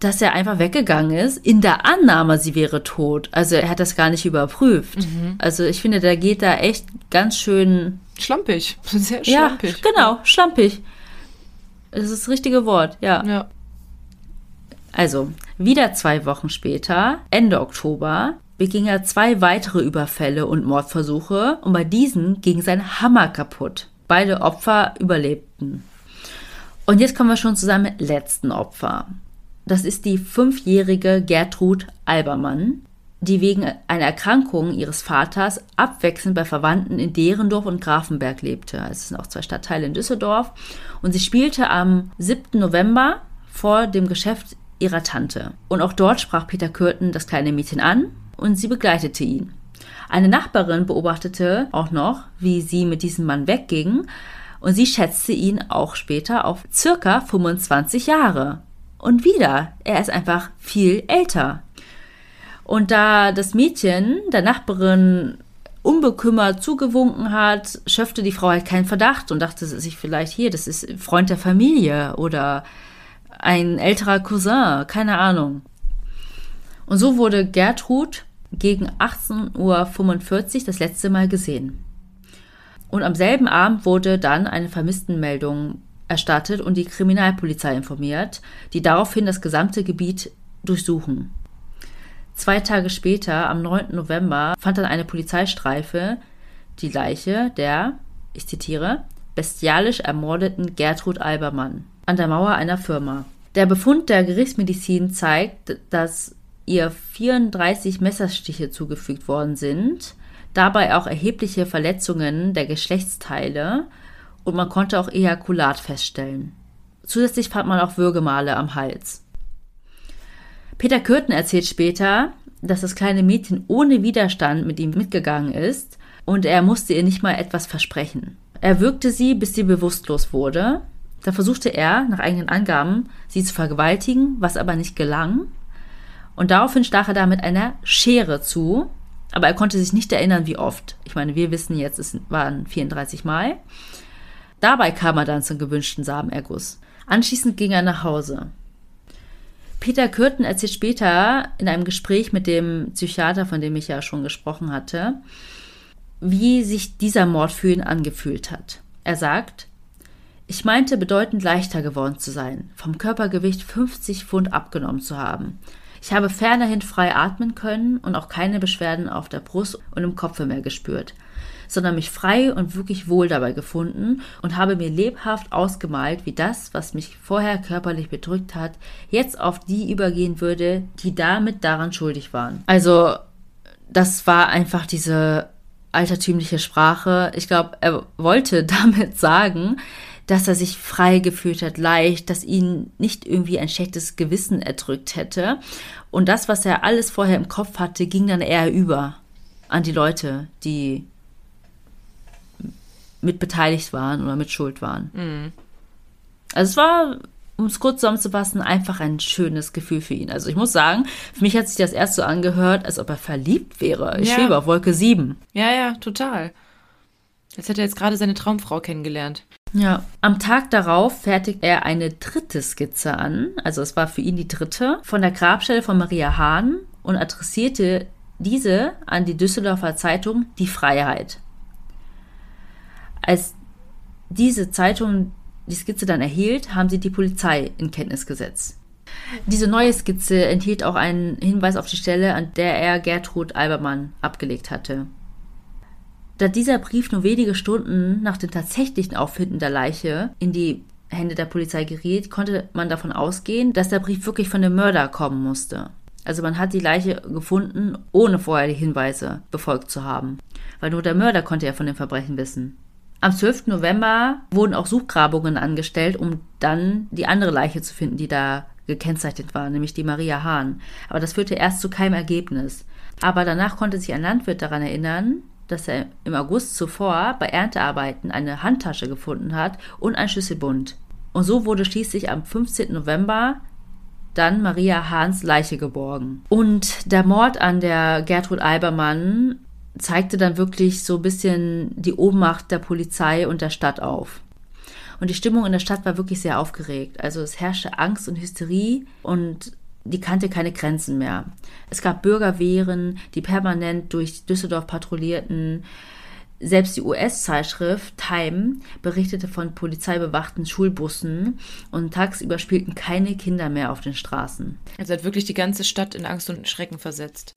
dass er einfach weggegangen ist, in der Annahme, sie wäre tot. Also er hat das gar nicht überprüft. Mhm. Also ich finde, der geht da echt ganz schön Schlampig. Sehr schlampig. Ja, genau, schlampig. Das ist das richtige Wort, ja. Ja. Also, wieder zwei Wochen später, Ende Oktober, beging er zwei weitere Überfälle und Mordversuche und bei diesen ging sein Hammer kaputt. Beide Opfer überlebten. Und jetzt kommen wir schon zu seinem letzten Opfer. Das ist die fünfjährige Gertrud Albermann, die wegen einer Erkrankung ihres Vaters abwechselnd bei Verwandten in Derendorf und Grafenberg lebte. Also es sind auch zwei Stadtteile in Düsseldorf. Und sie spielte am 7. November vor dem Geschäft ihrer Tante. Und auch dort sprach Peter Kürten das kleine Mädchen an und sie begleitete ihn. Eine Nachbarin beobachtete auch noch, wie sie mit diesem Mann wegging und sie schätzte ihn auch später auf circa 25 Jahre. Und wieder, er ist einfach viel älter. Und da das Mädchen der Nachbarin unbekümmert zugewunken hat, schöpfte die Frau halt keinen Verdacht und dachte sich vielleicht hier, das ist Freund der Familie oder ein älterer Cousin, keine Ahnung. Und so wurde Gertrud gegen 18.45 Uhr das letzte Mal gesehen. Und am selben Abend wurde dann eine Vermisstenmeldung erstattet und die Kriminalpolizei informiert, die daraufhin das gesamte Gebiet durchsuchen. Zwei Tage später, am 9. November, fand dann eine Polizeistreife die Leiche der, ich zitiere, bestialisch ermordeten Gertrud Albermann an der Mauer einer Firma. Der Befund der Gerichtsmedizin zeigt, dass ihr 34 Messerstiche zugefügt worden sind, dabei auch erhebliche Verletzungen der Geschlechtsteile und man konnte auch Ejakulat feststellen. Zusätzlich fand man auch Würgemale am Hals. Peter Kürten erzählt später, dass das kleine Mädchen ohne Widerstand mit ihm mitgegangen ist und er musste ihr nicht mal etwas versprechen. Er würgte sie, bis sie bewusstlos wurde. Da versuchte er, nach eigenen Angaben, sie zu vergewaltigen, was aber nicht gelang. Und daraufhin stach er da mit einer Schere zu, aber er konnte sich nicht erinnern, wie oft. Ich meine, wir wissen jetzt, es waren 34 Mal. Dabei kam er dann zum gewünschten Samenerguss. Anschließend ging er nach Hause. Peter Kürten erzählt später in einem Gespräch mit dem Psychiater, von dem ich ja schon gesprochen hatte, wie sich dieser Mord für ihn angefühlt hat. Er sagt, ich meinte bedeutend leichter geworden zu sein, vom Körpergewicht 50 Pfund abgenommen zu haben. Ich habe fernerhin frei atmen können und auch keine Beschwerden auf der Brust und im Kopfe mehr gespürt sondern mich frei und wirklich wohl dabei gefunden und habe mir lebhaft ausgemalt, wie das, was mich vorher körperlich bedrückt hat, jetzt auf die übergehen würde, die damit daran schuldig waren. Also, das war einfach diese altertümliche Sprache. Ich glaube, er wollte damit sagen, dass er sich frei gefühlt hat, leicht, dass ihn nicht irgendwie ein schlechtes Gewissen erdrückt hätte. Und das, was er alles vorher im Kopf hatte, ging dann eher über an die Leute, die mit beteiligt waren oder mit Schuld waren. Mhm. Also es war, um es kurz zusammenzufassen, einfach ein schönes Gefühl für ihn. Also ich muss sagen, für mich hat sich das erst so angehört, als ob er verliebt wäre. Ich Ja. schwebe auf Wolke 7. Ja, ja, total. Als hätte er jetzt gerade seine Traumfrau kennengelernt. Ja. Am Tag darauf fertigt er eine dritte Skizze an, also es war für ihn die dritte, von der Grabstelle von Maria Hahn und adressierte diese an die Düsseldorfer Zeitung Die Freiheit. Als diese Zeitung die Skizze dann erhielt, haben sie die Polizei in Kenntnis gesetzt. Diese neue Skizze enthielt auch einen Hinweis auf die Stelle, an der er Gertrud Albermann abgelegt hatte. Da dieser Brief nur wenige Stunden nach dem tatsächlichen Auffinden der Leiche in die Hände der Polizei geriet, konnte man davon ausgehen, dass der Brief wirklich von dem Mörder kommen musste. Also man hat die Leiche gefunden, ohne vorher die Hinweise befolgt zu haben. Weil nur der Mörder konnte ja von dem Verbrechen wissen. Am 12. November wurden auch Suchgrabungen angestellt, um dann die andere Leiche zu finden, die da gekennzeichnet war, nämlich die Maria Hahn. Aber das führte erst zu keinem Ergebnis. Aber danach konnte sich ein Landwirt daran erinnern, dass er im August zuvor bei Erntearbeiten eine Handtasche gefunden hat und ein Schlüsselbund. Und so wurde schließlich am 15. November dann Maria Hahns Leiche geborgen. Und der Mord an der Gertrud Albermann zeigte dann wirklich so ein bisschen die Ohnmacht der Polizei und der Stadt auf. Und die Stimmung in der Stadt war wirklich sehr aufgeregt. Also es herrschte Angst und Hysterie und die kannte keine Grenzen mehr. Es gab Bürgerwehren, die permanent durch Düsseldorf patrouillierten. Selbst die US-Zeitschrift Time berichtete von polizeibewachten Schulbussen und tagsüber spielten keine Kinder mehr auf den Straßen. Also hat wirklich die ganze Stadt in Angst und Schrecken versetzt.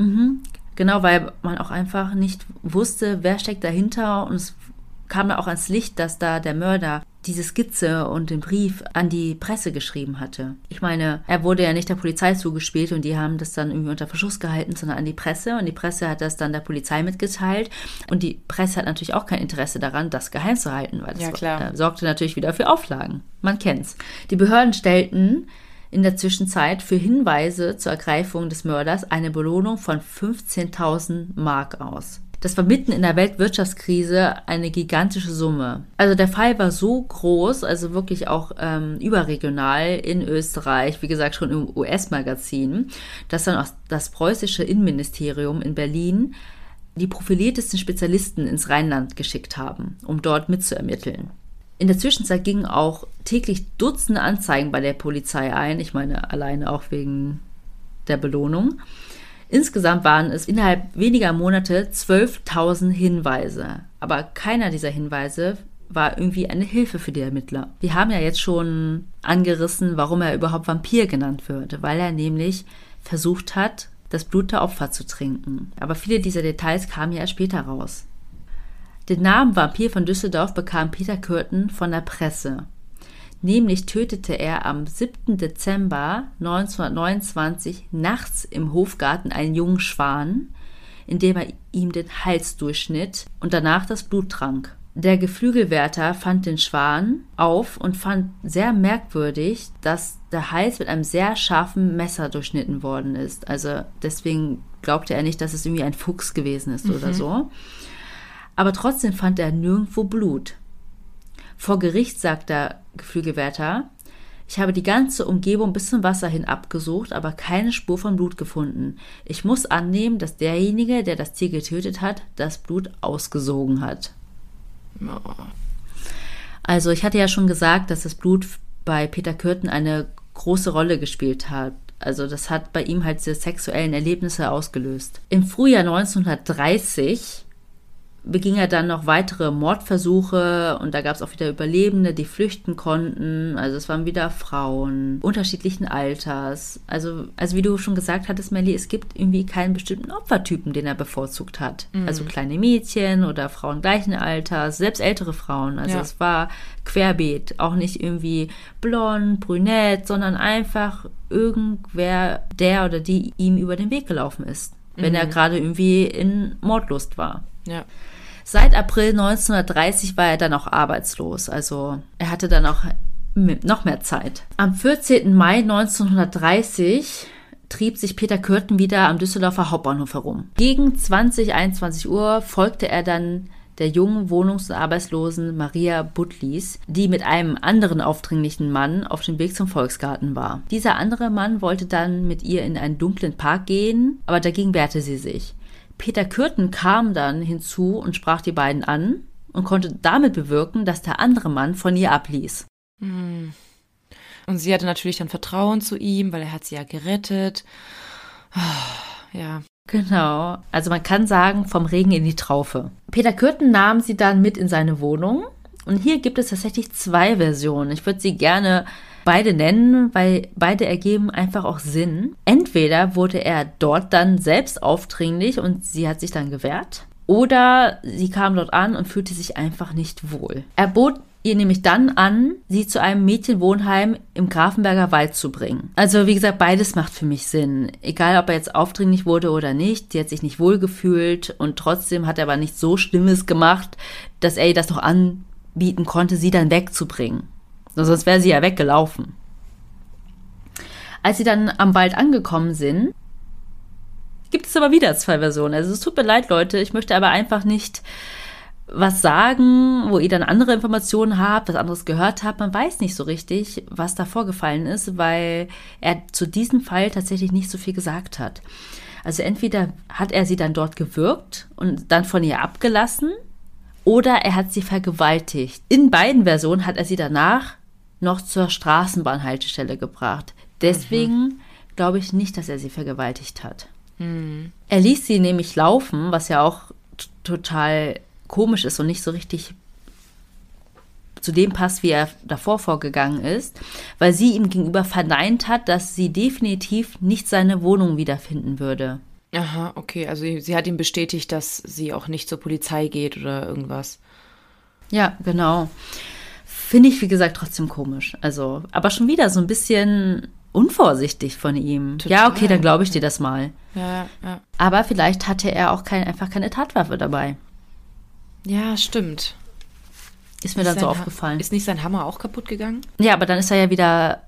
Genau, weil man auch einfach nicht wusste, wer steckt dahinter und es kam dann auch ans Licht, dass da der Mörder diese Skizze und den Brief an die Presse geschrieben hatte. Ich meine, er wurde ja nicht der Polizei zugespielt und die haben das dann irgendwie unter Verschluss gehalten, sondern an die Presse und die Presse hat das dann der Polizei mitgeteilt und die Presse hat natürlich auch kein Interesse daran, das geheim zu halten, weil das Ja. Äh, sorgte natürlich wieder für Auflagen. Man kennt's. Die Behörden stellten in der Zwischenzeit für Hinweise zur Ergreifung des Mörders eine Belohnung von 15.000 Mark aus. Das war mitten in der Weltwirtschaftskrise eine gigantische Summe. Also der Fall war so groß, also wirklich auch ähm, überregional in Österreich, wie gesagt schon im US-Magazin, dass dann auch das preußische Innenministerium in Berlin die profiliertesten Spezialisten ins Rheinland geschickt haben, um dort mitzuermitteln. In der Zwischenzeit gingen auch täglich Dutzende Anzeigen bei der Polizei ein. Ich meine, alleine auch wegen der Belohnung. Insgesamt waren es innerhalb weniger Monate 12.000 Hinweise. Aber keiner dieser Hinweise war irgendwie eine Hilfe für die Ermittler. Wir haben ja jetzt schon angerissen, warum er überhaupt Vampir genannt wird, weil er nämlich versucht hat, das Blut der Opfer zu trinken. Aber viele dieser Details kamen ja erst später raus. Den Namen Vampir von Düsseldorf bekam Peter Kürten von der Presse. Nämlich tötete er am 7. Dezember 1929 nachts im Hofgarten einen jungen Schwan, indem er ihm den Hals durchschnitt und danach das Blut trank. Der Geflügelwärter fand den Schwan auf und fand sehr merkwürdig, dass der Hals mit einem sehr scharfen Messer durchschnitten worden ist. Also deswegen glaubte er nicht, dass es irgendwie ein Fuchs gewesen ist oder so. Aber trotzdem fand er nirgendwo Blut. Vor Gericht sagt der Geflügelwärter, ich habe die ganze Umgebung bis zum Wasser hin abgesucht, aber keine Spur von Blut gefunden. Ich muss annehmen, dass derjenige, der das Tier getötet hat, das Blut ausgesogen hat. Also ich hatte ja schon gesagt, dass das Blut bei Peter Kürten eine große Rolle gespielt hat. Also das hat bei ihm halt diese sexuellen Erlebnisse ausgelöst. Im Frühjahr 1930 beging er dann noch weitere Mordversuche und da gab es auch wieder Überlebende, die flüchten konnten. Also es waren wieder Frauen unterschiedlichen Alters. Also, also wie du schon gesagt hattest, Melly, es gibt irgendwie keinen bestimmten Opfertypen, den er bevorzugt hat. Also kleine Mädchen oder Frauen gleichen Alters, selbst ältere Frauen. Also Ja. es war querbeet, auch nicht irgendwie blond, brünett, sondern einfach irgendwer, der oder die ihm über den Weg gelaufen ist. Wenn er gerade irgendwie in Mordlust war. Ja. Seit April 1930 war er dann auch arbeitslos. Also er hatte dann auch noch mehr Zeit. Am 14. Mai 1930 trieb sich Peter Kürten wieder am Düsseldorfer Hauptbahnhof herum. Gegen 20, 21 Uhr folgte er dann der jungen Wohnungs- und Arbeitslosen Maria Butlis, die mit einem anderen aufdringlichen Mann auf dem Weg zum Volksgarten war. Dieser andere Mann wollte dann mit ihr in einen dunklen Park gehen, aber dagegen wehrte sie sich. Peter Kürten kam dann hinzu und sprach die beiden an und konnte damit bewirken, dass der andere Mann von ihr abließ. Hm. Und sie hatte natürlich dann Vertrauen zu ihm, weil er hat sie ja gerettet. Ah, ja. Genau. Also man kann sagen, vom Regen in die Traufe. Peter Kürten nahm sie dann mit in seine Wohnung. Und hier gibt es tatsächlich zwei Versionen. Ich würde sie gerne beide nennen, weil beide ergeben einfach auch Sinn. Entweder wurde er dort dann selbst aufdringlich und sie hat sich dann gewehrt. Oder sie kam dort an und fühlte sich einfach nicht wohl. Er bot ihr nämlich dann an, sie zu einem Mädchenwohnheim im Grafenberger Wald zu bringen. Also wie gesagt, beides macht für mich Sinn. Egal, ob er jetzt aufdringlich wurde oder nicht, sie hat sich nicht wohl gefühlt und trotzdem hat er aber nichts so Schlimmes gemacht, dass er ihr das noch anbieten konnte, sie dann wegzubringen. Sonst wäre sie ja weggelaufen. Als sie dann am Wald angekommen sind, gibt es aber wieder zwei Versionen. Also es tut mir leid, Leute, ich möchte aber einfach nicht was sagen, wo ihr dann andere Informationen habt, was anderes gehört habt. Man weiß nicht so richtig, was da vorgefallen ist, weil er zu diesem Fall tatsächlich nicht so viel gesagt hat. Also entweder hat er sie dann dort gewürgt und dann von ihr abgelassen oder er hat sie vergewaltigt. In beiden Versionen hat er sie danach noch zur Straßenbahnhaltestelle gebracht. Deswegen mhm. glaube ich nicht, dass er sie vergewaltigt hat. Mhm. Er ließ sie nämlich laufen, was ja auch total komisch ist und nicht so richtig zu dem passt, wie er davor vorgegangen ist, weil sie ihm gegenüber verneint hat, dass sie definitiv nicht seine Wohnung wiederfinden würde. Aha, okay. Also sie hat ihm bestätigt, dass sie auch nicht zur Polizei geht oder irgendwas. Ja, genau. Finde ich, wie gesagt, trotzdem komisch. Also, aber schon wieder so ein bisschen unvorsichtig von ihm. Total. Ja, okay, dann glaube ich dir das mal. Ja, ja. Aber vielleicht hatte er auch kein, einfach keine Tatwaffe dabei. Ja, stimmt. Ist mir ist dann so aufgefallen. Ist nicht sein Hammer auch kaputt gegangen? Ja, aber dann ist er ja wieder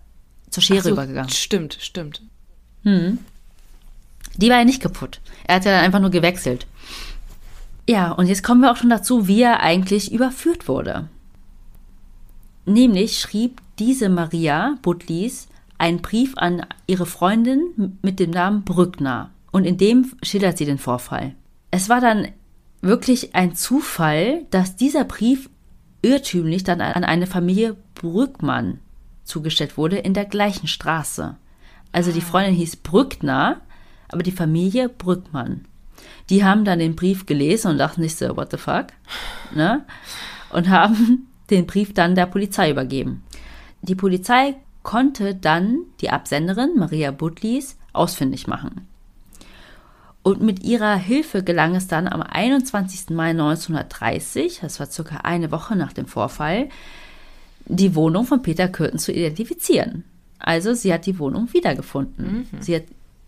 zur Schere so, übergegangen. Stimmt, stimmt. Hm. Die war ja nicht kaputt. Er hat ja dann einfach nur gewechselt. Ja, und jetzt kommen wir auch schon dazu, wie er eigentlich überführt wurde. Nämlich schrieb diese Maria Butlis einen Brief an ihre Freundin mit dem Namen Brückner. Und in dem schildert sie den Vorfall. Es war dann wirklich ein Zufall, dass dieser Brief irrtümlich dann an eine Familie Brückmann zugestellt wurde in der gleichen Straße. Also die ah. Freundin hieß Brückner, aber die Familie Brückmann. Die haben dann den Brief gelesen und dachten sich so, what the fuck? Ne? Und haben den Brief dann der Polizei übergeben. Die Polizei konnte dann die Absenderin Maria Butlis ausfindig machen. Und mit ihrer Hilfe gelang es dann am 21. Mai 1930, das war circa eine Woche nach dem Vorfall, die Wohnung von Peter Kürten zu identifizieren. Also sie hat die Wohnung wiedergefunden. Mhm. Sie hat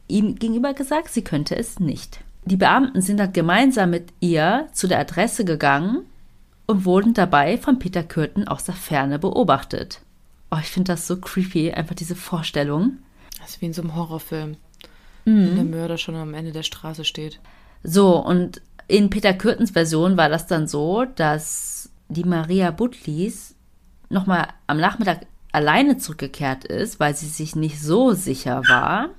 ihm gegenüber gesagt, sie könnte es nicht. Die Beamten sind dann gemeinsam mit ihr zu der Adresse gegangen und wurden dabei von Peter Kürten aus der Ferne beobachtet. Oh, ich finde das so creepy, einfach diese Vorstellung. Das ist wie in so einem Horrorfilm mhm. wenn der Mörder schon am Ende der Straße steht. So, und in Peter Kürtens Version war das dann so, dass die Maria Butlis nochmal am Nachmittag alleine zurückgekehrt ist, weil sie sich nicht so sicher war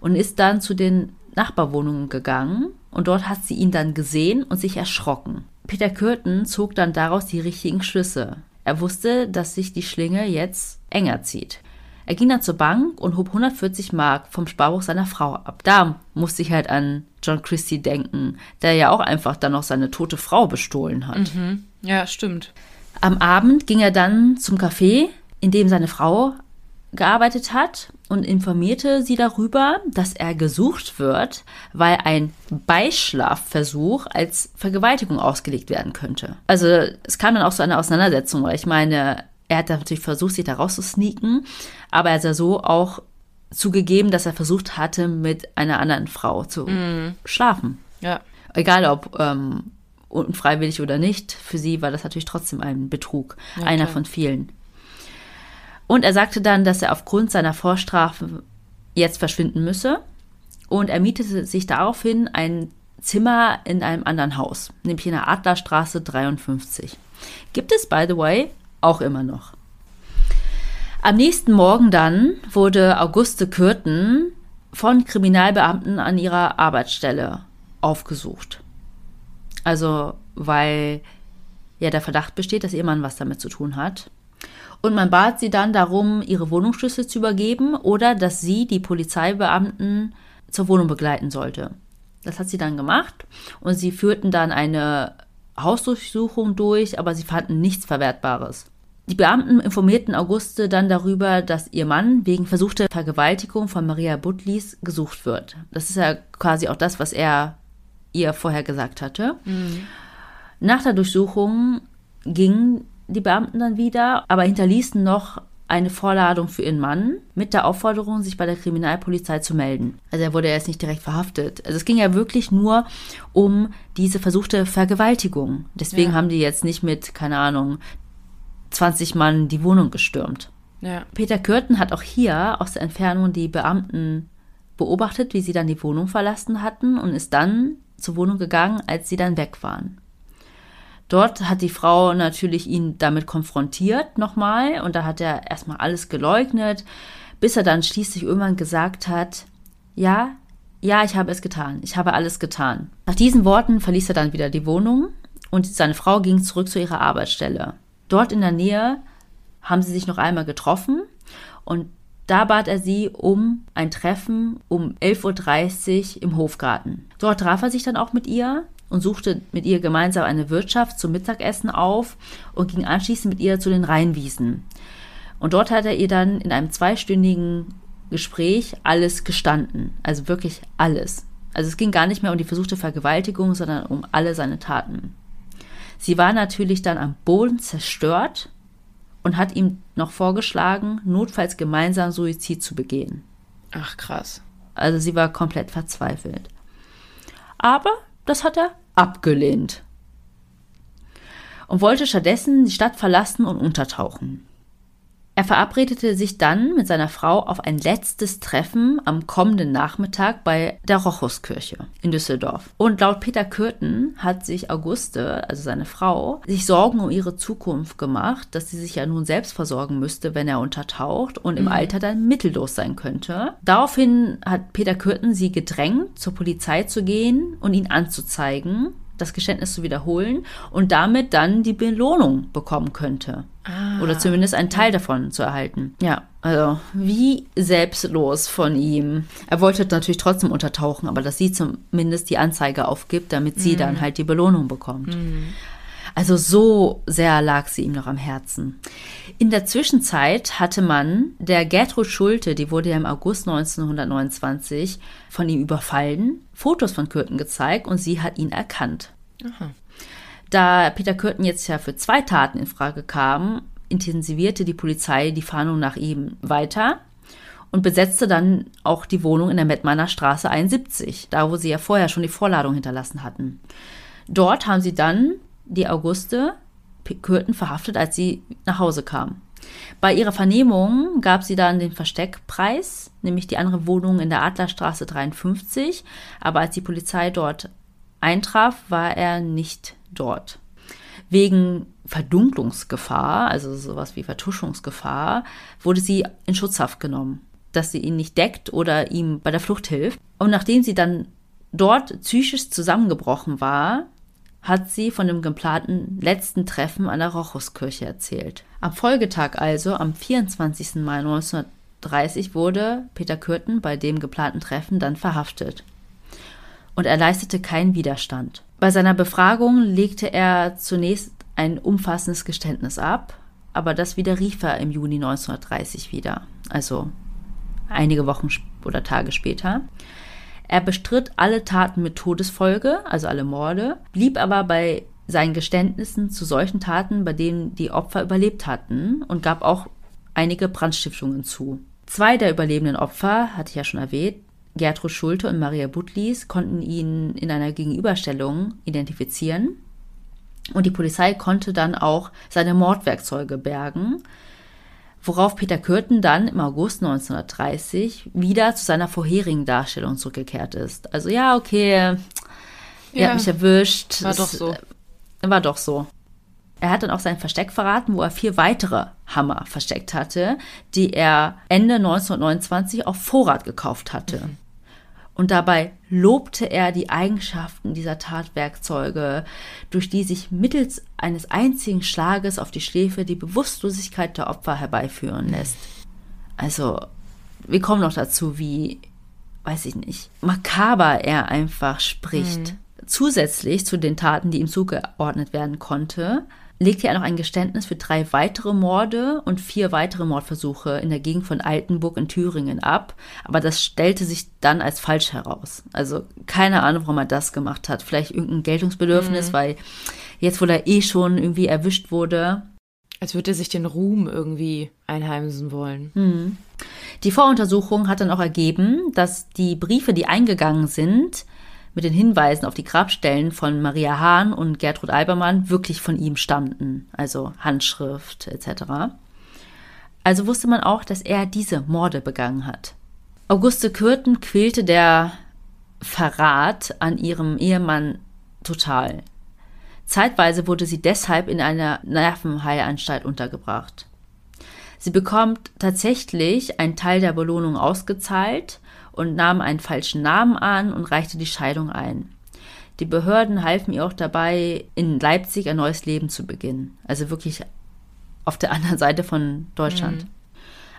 und ist dann zu den Nachbarwohnungen gegangen und dort hat sie ihn dann gesehen und sich erschrocken. Peter Kürten zog dann daraus die richtigen Schlüsse. Er wusste, dass sich die Schlinge jetzt enger zieht. Er ging dann zur Bank und hob 140 Mark vom Sparbuch seiner Frau ab. Da musste ich halt an John Christie denken, der ja auch einfach dann noch seine tote Frau bestohlen hat. Mhm. Ja, stimmt. Am Abend ging er dann zum Café, in dem seine Frau gearbeitet hat und informierte sie darüber, dass er gesucht wird, weil ein Beischlafversuch als Vergewaltigung ausgelegt werden könnte. Also es kam dann auch so eine Auseinandersetzung, weil ich meine, er hat natürlich versucht, sich da rauszusneaken, aber er hat ja so auch zugegeben, dass er versucht hatte, mit einer anderen Frau zu mm. schlafen. Ja. Egal ob ähm, unfreiwillig oder nicht, für sie war das natürlich trotzdem ein Betrug, ja, einer klar. von vielen. Und er sagte dann, dass er aufgrund seiner Vorstrafe jetzt verschwinden müsse und er mietete sich daraufhin ein Zimmer in einem anderen Haus, nämlich in der Adlerstraße 53. Gibt es, by the way, auch immer noch. Am nächsten Morgen dann wurde Auguste Kürten von Kriminalbeamten an ihrer Arbeitsstelle aufgesucht. Also, weil ja der Verdacht besteht, dass ihr Mann was damit zu tun hat. Und man bat sie dann darum, ihre Wohnungsschlüssel zu übergeben oder dass sie die Polizeibeamten zur Wohnung begleiten sollte. Das hat sie dann gemacht und sie führten dann eine Hausdurchsuchung durch, aber sie fanden nichts Verwertbares. Die Beamten informierten Auguste dann darüber, dass ihr Mann wegen versuchter Vergewaltigung von Maria Butlis gesucht wird. Das ist ja quasi auch das, was er ihr vorher gesagt hatte. Mhm. Nach der Durchsuchung gingen die Beamten dann wieder, aber hinterließen noch eine Vorladung für ihren Mann mit der Aufforderung, sich bei der Kriminalpolizei zu melden. Also er wurde jetzt nicht direkt verhaftet. Also es ging ja wirklich nur um diese versuchte Vergewaltigung. Deswegen ja. haben die jetzt nicht mit, keine Ahnung, 20 Mann die Wohnung gestürmt. Ja. Peter Kürten hat auch hier aus der Entfernung die Beamten beobachtet, wie sie dann die Wohnung verlassen hatten und ist dann zur Wohnung gegangen, als sie dann weg waren. Dort hat die Frau natürlich ihn damit konfrontiert nochmal und da hat er erstmal alles geleugnet, bis er dann schließlich irgendwann gesagt hat, ja, ja, ich habe es getan, ich habe alles getan. Nach diesen Worten verließ er dann wieder die Wohnung und seine Frau ging zurück zu ihrer Arbeitsstelle. Dort in der Nähe haben sie sich noch einmal getroffen und da bat er sie um ein Treffen um 11.30 Uhr im Hofgarten. Dort traf er sich dann auch mit ihr und suchte mit ihr gemeinsam eine Wirtschaft zum Mittagessen auf und ging anschließend mit ihr zu den Rheinwiesen. Und dort hat er ihr dann in einem zweistündigen Gespräch alles gestanden. Also wirklich alles. Also es ging gar nicht mehr um die versuchte Vergewaltigung, sondern um alle seine Taten. Sie war natürlich dann am Boden zerstört und hat ihm noch vorgeschlagen, notfalls gemeinsam Suizid zu begehen. Ach krass. Also sie war komplett verzweifelt. Aber das hat er abgelehnt und wollte stattdessen die Stadt verlassen und untertauchen. Er verabredete sich dann mit seiner Frau auf ein letztes Treffen am kommenden Nachmittag bei der Rochuskirche in Düsseldorf. Und laut Peter Kürten hat sich Auguste, also seine Frau, sich Sorgen um ihre Zukunft gemacht, dass sie sich ja nun selbst versorgen müsste, wenn er untertaucht und im mhm. Alter dann mittellos sein könnte. Daraufhin hat Peter Kürten sie gedrängt, zur Polizei zu gehen und ihn anzuzeigen das Geständnis zu wiederholen und damit dann die Belohnung bekommen könnte. Ah, Oder zumindest einen Teil davon zu erhalten. Ja, also wie selbstlos von ihm. Er wollte natürlich trotzdem untertauchen, aber dass sie zumindest die Anzeige aufgibt, damit sie mhm. dann halt die Belohnung bekommt. Mhm. Also so sehr lag sie ihm noch am Herzen. In der Zwischenzeit hatte man der Gertrud Schulte, die wurde ja im August 1929 von ihm überfallen, Fotos von Kürten gezeigt und sie hat ihn erkannt. Aha. Da Peter Kürten jetzt ja für zwei Taten in Frage kam, intensivierte die Polizei die Fahndung nach ihm weiter und besetzte dann auch die Wohnung in der Mettmanner Straße 71, da wo sie ja vorher schon die Vorladung hinterlassen hatten. Dort haben sie dann die Auguste Kürten verhaftet, als sie nach Hause kam. Bei ihrer Vernehmung gab sie dann den Versteckpreis, nämlich die andere Wohnung in der Adlerstraße 53, aber als die Polizei dort eintraf, war er nicht dort. Wegen Verdunklungsgefahr, also sowas wie Vertuschungsgefahr, wurde sie in Schutzhaft genommen, dass sie ihn nicht deckt oder ihm bei der Flucht hilft. Und nachdem sie dann dort psychisch zusammengebrochen war, hat sie von dem geplanten letzten Treffen an der Rochuskirche erzählt. Am Folgetag also, am 24. Mai 1930, wurde Peter Kürten bei dem geplanten Treffen dann verhaftet. Und er leistete keinen Widerstand. Bei seiner Befragung legte er zunächst ein umfassendes Geständnis ab, aber das widerrief er im Juni 1930 wieder, also einige Wochen oder Tage später. Er bestritt alle Taten mit Todesfolge, also alle Morde, blieb aber bei seinen Geständnissen zu solchen Taten, bei denen die Opfer überlebt hatten und gab auch einige Brandstiftungen zu. Zwei der überlebenden Opfer, hatte ich ja schon erwähnt, Gertrud Schulte und Maria Butlis, konnten ihn in einer Gegenüberstellung identifizieren. Und die Polizei konnte dann auch seine Mordwerkzeuge bergen, worauf Peter Kürten dann im August 1930 wieder zu seiner vorherigen Darstellung zurückgekehrt ist. Also ja, okay, ihr habt mich erwischt. War doch so. War doch so. Er hat dann auch sein Versteck verraten, wo er vier weitere Hammer versteckt hatte, die er Ende 1929 auf Vorrat gekauft hatte. Mhm. Und dabei lobte er die Eigenschaften dieser Tatwerkzeuge, durch die sich mittels eines einzigen Schlages auf die Schläfe die Bewusstlosigkeit der Opfer herbeiführen lässt. Also, wir kommen noch dazu, wie, weiß ich nicht, makaber er einfach spricht. Mhm. Zusätzlich zu den Taten, die ihm zugeordnet werden konnte, legte er noch ein Geständnis für drei weitere Morde und vier weitere Mordversuche in der Gegend von Altenburg in Thüringen ab. Aber das stellte sich dann als falsch heraus. Also keine Ahnung, warum er das gemacht hat. Vielleicht irgendein Geltungsbedürfnis, mhm. weil jetzt, wo er eh schon irgendwie erwischt wurde. Als würde er sich den Ruhm irgendwie einheimsen wollen. Mhm. Die Voruntersuchung hat dann auch ergeben, dass die Briefe, die eingegangen sind, mit den Hinweisen auf die Grabstellen von Maria Hahn und Gertrud Albermann wirklich von ihm stammten, also Handschrift etc. Also wusste man auch, dass er diese Morde begangen hat. Auguste Kürten quälte der Verrat an ihrem Ehemann total. Zeitweise wurde sie deshalb in einer Nervenheilanstalt untergebracht. Sie bekommt tatsächlich einen Teil der Belohnung ausgezahlt und nahm einen falschen Namen an und reichte die Scheidung ein. Die Behörden halfen ihr auch dabei, in Leipzig ein neues Leben zu beginnen. Also wirklich auf der anderen Seite von Deutschland. Mhm.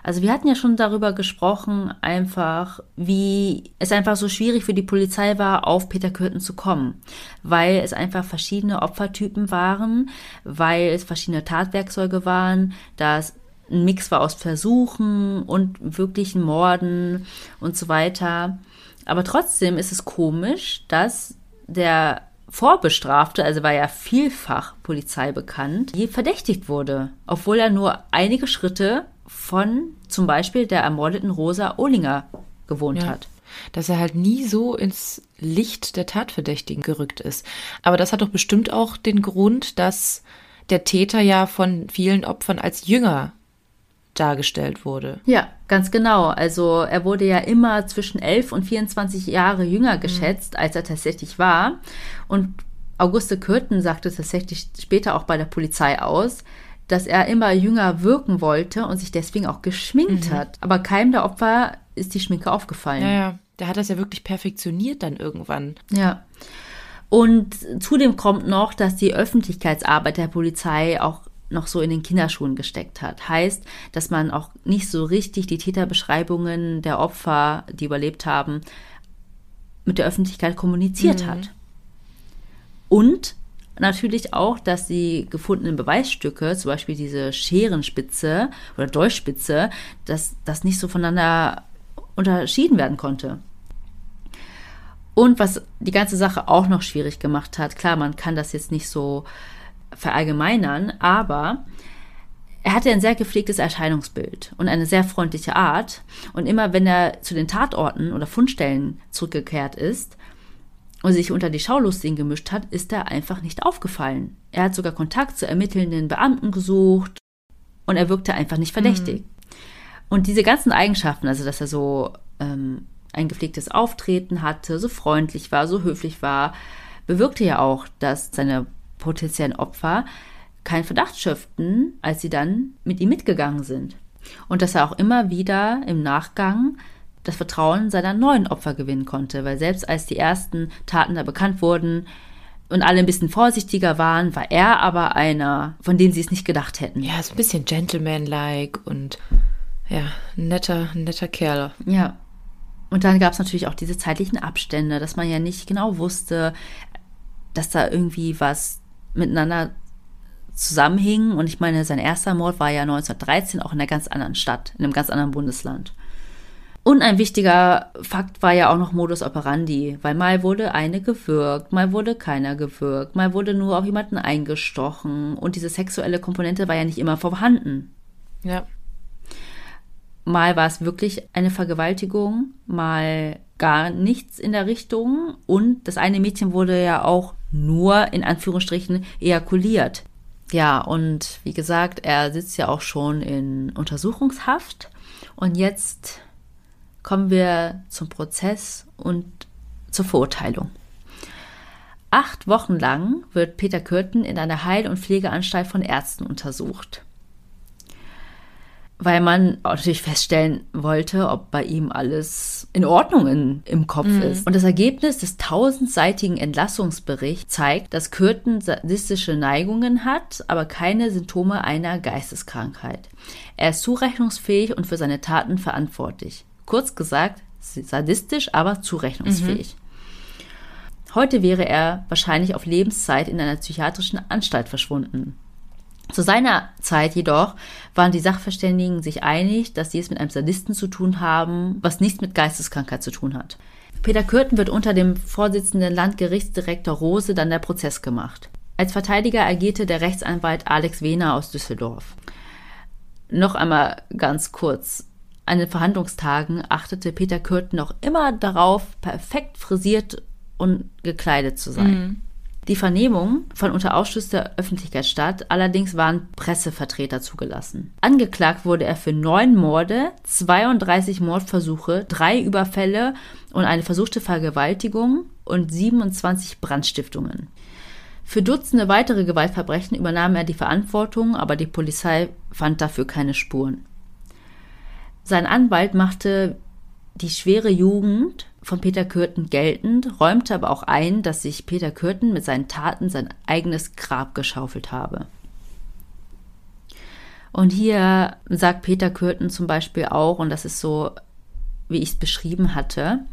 Also wir hatten ja schon darüber gesprochen, einfach, wie es einfach so schwierig für die Polizei war, auf Peter Kürten zu kommen, weil es einfach verschiedene Opfertypen waren, weil es verschiedene Tatwerkzeuge waren, dass ein Mix war aus Versuchen und wirklichen Morden und so weiter. Aber trotzdem ist es komisch, dass der Vorbestrafte, also war ja vielfach Polizei bekannt, je verdächtigt wurde, obwohl er nur einige Schritte von zum Beispiel der ermordeten Rosa Ohlinger gewohnt ja. hat. Dass er halt nie so ins Licht der Tatverdächtigen gerückt ist. Aber das hat doch bestimmt auch den Grund, dass der Täter ja von vielen Opfern als Jünger dargestellt wurde. Ja, ganz genau. Also er wurde ja immer zwischen 11 und 24 Jahre jünger geschätzt, mhm. als er tatsächlich war. Und Auguste Kürten sagte tatsächlich später auch bei der Polizei aus, dass er immer jünger wirken wollte und sich deswegen auch geschminkt mhm. hat. Aber keinem der Opfer ist die Schminke aufgefallen. Ja, ja. Der hat das ja wirklich perfektioniert dann irgendwann. Ja. Und zudem kommt noch, dass die Öffentlichkeitsarbeit der Polizei auch noch so in den Kinderschuhen gesteckt hat. Heißt, dass man auch nicht so richtig die Täterbeschreibungen der Opfer, die überlebt haben, mit der Öffentlichkeit kommuniziert mhm. hat. Und natürlich auch, dass die gefundenen Beweisstücke, zum Beispiel diese Scherenspitze oder Dolchspitze, dass das nicht so voneinander unterschieden werden konnte. Und was die ganze Sache auch noch schwierig gemacht hat, klar, man kann das jetzt nicht so verallgemeinern, aber er hatte ein sehr gepflegtes Erscheinungsbild und eine sehr freundliche Art. Und immer wenn er zu den Tatorten oder Fundstellen zurückgekehrt ist und sich unter die Schaulustigen gemischt hat, ist er einfach nicht aufgefallen. Er hat sogar Kontakt zu ermittelnden Beamten gesucht und er wirkte einfach nicht verdächtig. Mhm. Und diese ganzen Eigenschaften, also dass er so ähm, ein gepflegtes Auftreten hatte, so freundlich war, so höflich war, bewirkte ja auch, dass seine potenziellen Opfer keinen Verdacht schöpften, als sie dann mit ihm mitgegangen sind. Und dass er auch immer wieder im Nachgang das Vertrauen seiner neuen Opfer gewinnen konnte, weil selbst als die ersten Taten da bekannt wurden und alle ein bisschen vorsichtiger waren, war er aber einer, von dem sie es nicht gedacht hätten. Ja, so ein bisschen gentleman-like und ja, netter, netter Kerl. Ja. Und dann gab es natürlich auch diese zeitlichen Abstände, dass man ja nicht genau wusste, dass da irgendwie was miteinander zusammenhingen. Und ich meine, sein erster Mord war ja 1913 auch in einer ganz anderen Stadt, in einem ganz anderen Bundesland. Und ein wichtiger Fakt war ja auch noch Modus operandi, weil mal wurde eine gewürgt, mal wurde keiner gewürgt, mal wurde nur auf jemanden eingestochen und diese sexuelle Komponente war ja nicht immer vorhanden. Ja. Mal war es wirklich eine Vergewaltigung, mal gar nichts in der Richtung und das eine Mädchen wurde ja auch nur in Anführungsstrichen ejakuliert. Ja, und wie gesagt, er sitzt ja auch schon in Untersuchungshaft. Und jetzt kommen wir zum Prozess und zur Verurteilung. Acht Wochen lang wird Peter Kürten in einer Heil- und Pflegeanstalt von Ärzten untersucht weil man natürlich feststellen wollte, ob bei ihm alles in Ordnung in, im Kopf mhm. ist. Und das Ergebnis des tausendseitigen Entlassungsberichts zeigt, dass Kürten sadistische Neigungen hat, aber keine Symptome einer Geisteskrankheit. Er ist zurechnungsfähig und für seine Taten verantwortlich. Kurz gesagt, sadistisch, aber zurechnungsfähig. Mhm. Heute wäre er wahrscheinlich auf Lebenszeit in einer psychiatrischen Anstalt verschwunden. Zu seiner Zeit jedoch waren die Sachverständigen sich einig, dass sie es mit einem Sadisten zu tun haben, was nichts mit Geisteskrankheit zu tun hat. Peter Kürten wird unter dem Vorsitzenden Landgerichtsdirektor Rose dann der Prozess gemacht. Als Verteidiger agierte der Rechtsanwalt Alex Wehner aus Düsseldorf. Noch einmal ganz kurz. An den Verhandlungstagen achtete Peter Kürten noch immer darauf, perfekt frisiert und gekleidet zu sein. Mhm. Die Vernehmung fand unter Ausschluss der Öffentlichkeit statt, allerdings waren Pressevertreter zugelassen. Angeklagt wurde er für neun Morde, 32 Mordversuche, drei Überfälle und eine versuchte Vergewaltigung und 27 Brandstiftungen. Für Dutzende weitere Gewaltverbrechen übernahm er die Verantwortung, aber die Polizei fand dafür keine Spuren. Sein Anwalt machte die schwere Jugend von Peter Kürten geltend, räumte aber auch ein, dass sich Peter Kürten mit seinen Taten sein eigenes Grab geschaufelt habe. Und hier sagt Peter Kürten zum Beispiel auch, und das ist so, wie ich es beschrieben hatte,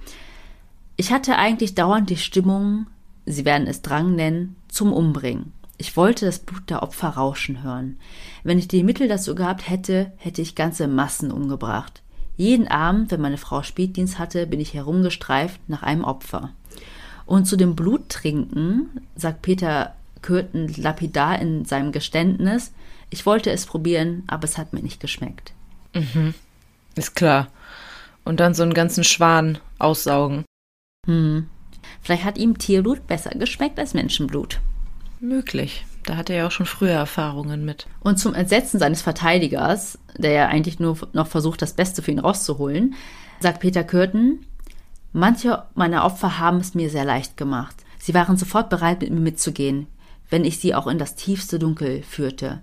ich hatte eigentlich dauernd die Stimmung, Sie werden es Drang nennen, zum Umbringen. Ich wollte das Blut der Opfer rauschen hören. Wenn ich die Mittel dazu gehabt hätte, hätte ich ganze Massen umgebracht. Jeden Abend, wenn meine Frau Spätdienst hatte, bin ich herumgestreift nach einem Opfer. Und zu dem Bluttrinken sagt Peter Kürten lapidar in seinem Geständnis, ich wollte es probieren, aber es hat mir nicht geschmeckt. Mhm. Ist klar. Und dann so einen ganzen Schwan aussaugen. Hm. Vielleicht hat ihm Tierblut besser geschmeckt als Menschenblut. Möglich. Da hat er ja auch schon früher Erfahrungen mit. Und zum Entsetzen seines Verteidigers, der ja eigentlich nur noch versucht, das Beste für ihn rauszuholen, sagt Peter Kürten, manche meiner Opfer haben es mir sehr leicht gemacht. Sie waren sofort bereit, mit mir mitzugehen, wenn ich sie auch in das tiefste Dunkel führte.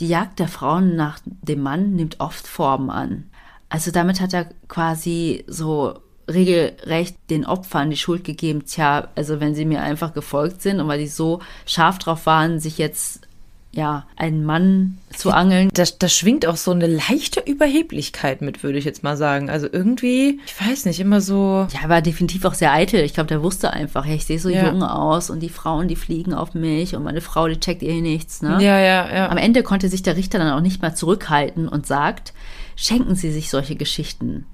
Die Jagd der Frauen nach dem Mann nimmt oft Formen an. Also damit hat er quasi so regelrecht den Opfern die Schuld gegeben, tja, also wenn sie mir einfach gefolgt sind und weil die so scharf drauf waren, sich jetzt ja, einen Mann zu angeln. Da, da schwingt auch so eine leichte Überheblichkeit mit, würde ich jetzt mal sagen. Also irgendwie, ich weiß nicht, immer so. Ja, er war definitiv auch sehr eitel. Ich glaube, der wusste einfach, ja, ich sehe so ja. jung aus und die Frauen, die fliegen auf mich und meine Frau, die checkt eh nichts, ne? Ja, ja, ja. Am Ende konnte sich der Richter dann auch nicht mehr zurückhalten und sagt, schenken Sie sich solche Geschichten.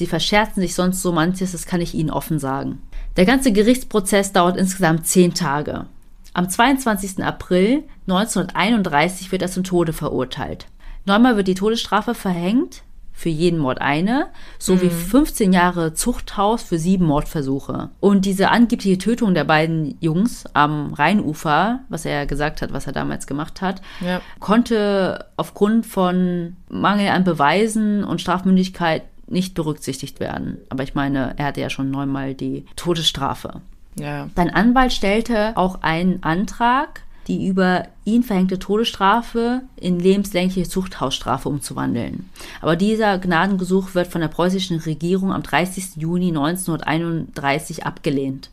Sie verscherzen sich sonst so manches, das kann ich Ihnen offen sagen. Der ganze Gerichtsprozess dauert insgesamt zehn Tage. Am 22. April 1931 wird er zum Tode verurteilt. Neunmal wird die Todesstrafe verhängt, für jeden Mord eine, sowie mhm. 15 Jahre Zuchthaus für sieben Mordversuche. Und diese angebliche Tötung der beiden Jungs am Rheinufer, was er ja gesagt hat, was er damals gemacht hat, ja. konnte aufgrund von Mangel an Beweisen und Strafmündigkeit nicht berücksichtigt werden. Aber ich meine, er hatte ja schon neunmal die Todesstrafe. Ja. Sein Anwalt stellte auch einen Antrag, die über ihn verhängte Todesstrafe in lebenslängliche Zuchthausstrafe umzuwandeln. Aber dieser Gnadengesuch wird von der preußischen Regierung am 30. Juni 1931 abgelehnt.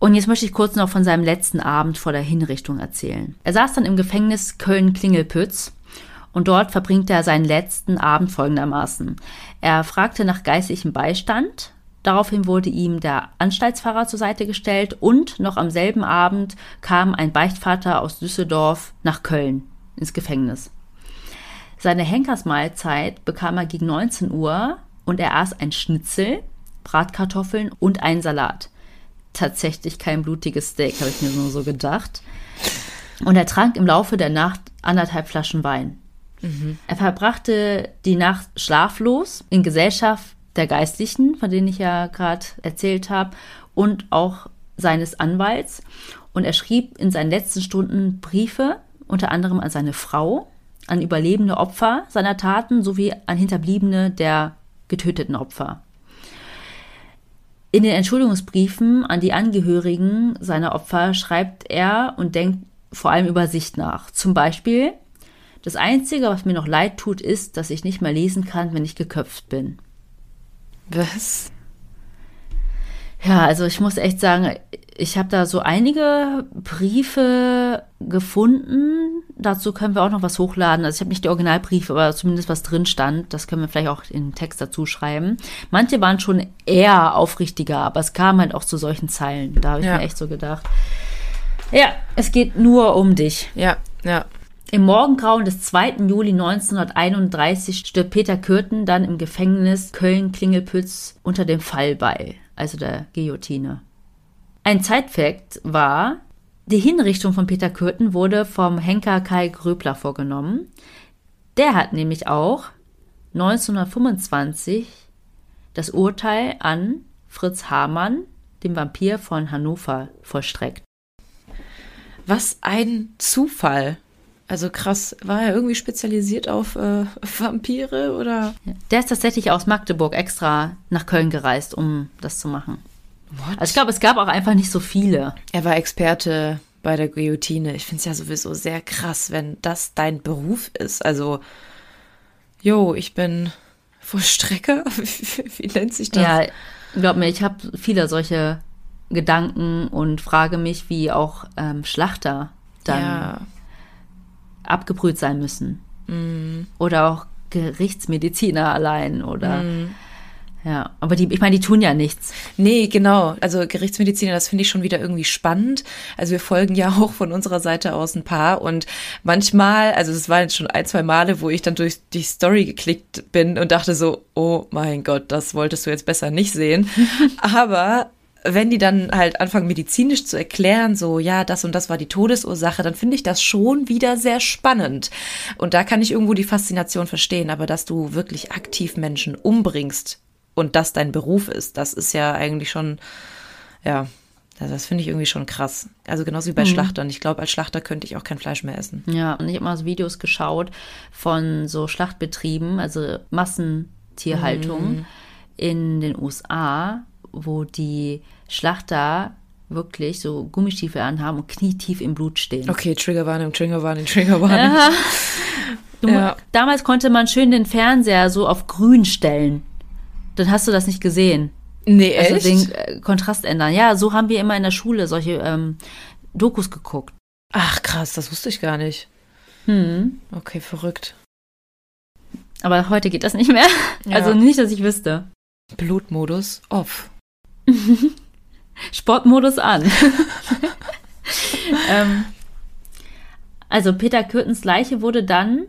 Und jetzt möchte ich kurz noch von seinem letzten Abend vor der Hinrichtung erzählen. Er saß dann im Gefängnis Köln-Klingelpütz und dort verbringt er seinen letzten Abend folgendermaßen. Er fragte nach geistlichem Beistand. Daraufhin wurde ihm der Anstaltsfahrer zur Seite gestellt und noch am selben Abend kam ein Beichtvater aus Düsseldorf nach Köln ins Gefängnis. Seine Henkersmahlzeit bekam er gegen 19 Uhr und er aß ein Schnitzel, Bratkartoffeln und einen Salat. Tatsächlich kein blutiges Steak, habe ich mir nur so gedacht. Und er trank im Laufe der Nacht anderthalb Flaschen Wein. Mhm. Er verbrachte die Nacht schlaflos in Gesellschaft der Geistlichen, von denen ich ja gerade erzählt habe, und auch seines Anwalts. Und er schrieb in seinen letzten Stunden Briefe, unter anderem an seine Frau, an überlebende Opfer seiner Taten sowie an Hinterbliebene der getöteten Opfer. In den Entschuldigungsbriefen an die Angehörigen seiner Opfer schreibt er und denkt vor allem über sich nach. Zum Beispiel, das Einzige, was mir noch leid tut, ist, dass ich nicht mehr lesen kann, wenn ich geköpft bin. Was? Ja, also ich muss echt sagen, ich habe da so einige Briefe gefunden. Dazu können wir auch noch was hochladen. Also ich habe nicht die Originalbriefe, aber zumindest was drin stand. Das können wir vielleicht auch in den Text dazu schreiben. Manche waren schon eher aufrichtiger, aber es kam halt auch zu solchen Zeilen. Da habe ich Ja. mir echt so gedacht. Ja, es geht nur um dich. Ja, ja. Im Morgengrauen des 2. Juli 1931 stirbt Peter Kürten dann im Gefängnis Köln-Klingelpütz unter dem Fallbeil, also der Guillotine. Ein Zeitfakt war, die Hinrichtung von Peter Kürten wurde vom Henker Kai Gröbler vorgenommen. Der hat nämlich auch 1925 das Urteil an Fritz Hamann, dem Vampir von Hannover, vollstreckt. Was ein Zufall. Also krass, war er irgendwie spezialisiert auf äh, Vampire oder? Der ist tatsächlich aus Magdeburg extra nach Köln gereist, um das zu machen. What? Also ich glaube, es gab auch einfach nicht so viele. er war Experte bei der Guillotine. Ich finde es ja sowieso sehr krass, wenn das dein Beruf ist. Also, jo, ich bin Vollstrecker. Wie, wie nennt sich das? Ja, glaub mir, ich habe viele solche Gedanken und frage mich, wie auch ähm, Schlachter dann ja. Abgebrüht sein müssen. Oder auch Gerichtsmediziner allein oder ja, aber die, ich meine, die tun ja nichts. Nee, genau. Also Gerichtsmediziner, das finde ich schon wieder irgendwie spannend. Also wir folgen ja auch von unserer Seite aus ein paar und manchmal, also es waren jetzt schon ein, zwei Male, wo ich dann durch die Story geklickt bin und dachte so, oh mein Gott, das wolltest du jetzt besser nicht sehen. Aber wenn die dann halt anfangen medizinisch zu erklären, so ja, das und das war die Todesursache, dann finde ich das schon wieder sehr spannend. Und da kann ich irgendwo die Faszination verstehen, aber dass du wirklich aktiv Menschen umbringst und das dein Beruf ist, das ist ja eigentlich schon, ja, also das finde ich irgendwie schon krass. Also genauso wie bei Schlachtern. Ich glaube, als Schlachter könnte ich auch kein Fleisch mehr essen. Ja, und ich habe mal so Videos geschaut von so Schlachtbetrieben, also Massentierhaltung in den USA, wo die Schlachter wirklich so Gummistiefel anhaben und knietief im Blut stehen. Okay, Triggerwarnung, Triggerwarnung, Triggerwarnung. Du, Ja. Damals konnte man schön den Fernseher so auf grün stellen. Dann hast du das nicht gesehen. Nee, Also echt? den äh, Kontrast ändern. Ja, so haben wir immer in der Schule solche ähm, Dokus geguckt. Ach krass, das wusste ich gar nicht. Hm. Okay, verrückt. Aber heute geht das nicht mehr. Ja. Also nicht, dass ich wüsste. Blutmodus off. Sportmodus an. ähm, also Peter Kürtens Leiche wurde dann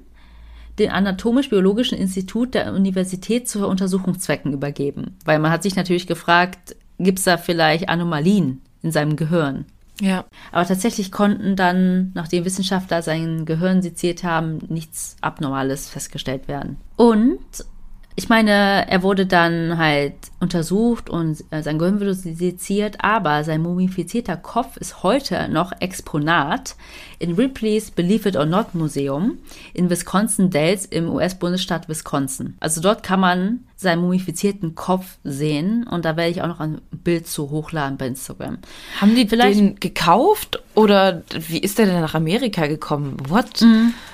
dem Anatomisch-Biologischen Institut der Universität zu Untersuchungszwecken übergeben. Weil man hat sich natürlich gefragt, gibt es da vielleicht Anomalien in seinem Gehirn? Ja. Aber tatsächlich konnten dann, nachdem Wissenschaftler sein Gehirn seziert haben, nichts Abnormales festgestellt werden. Und ich meine, er wurde dann halt untersucht und äh, sein Gehirn wurde seziert, aber sein mumifizierter Kopf ist heute noch Exponat in Ripley's Believe It or Not Museum in Wisconsin Dells im US-Bundesstaat Wisconsin. Also dort kann man seinen mumifizierten Kopf sehen und da werde ich auch noch ein Bild zu hochladen bei Instagram. Haben die Vielleicht- den gekauft oder wie ist der denn nach Amerika gekommen? What?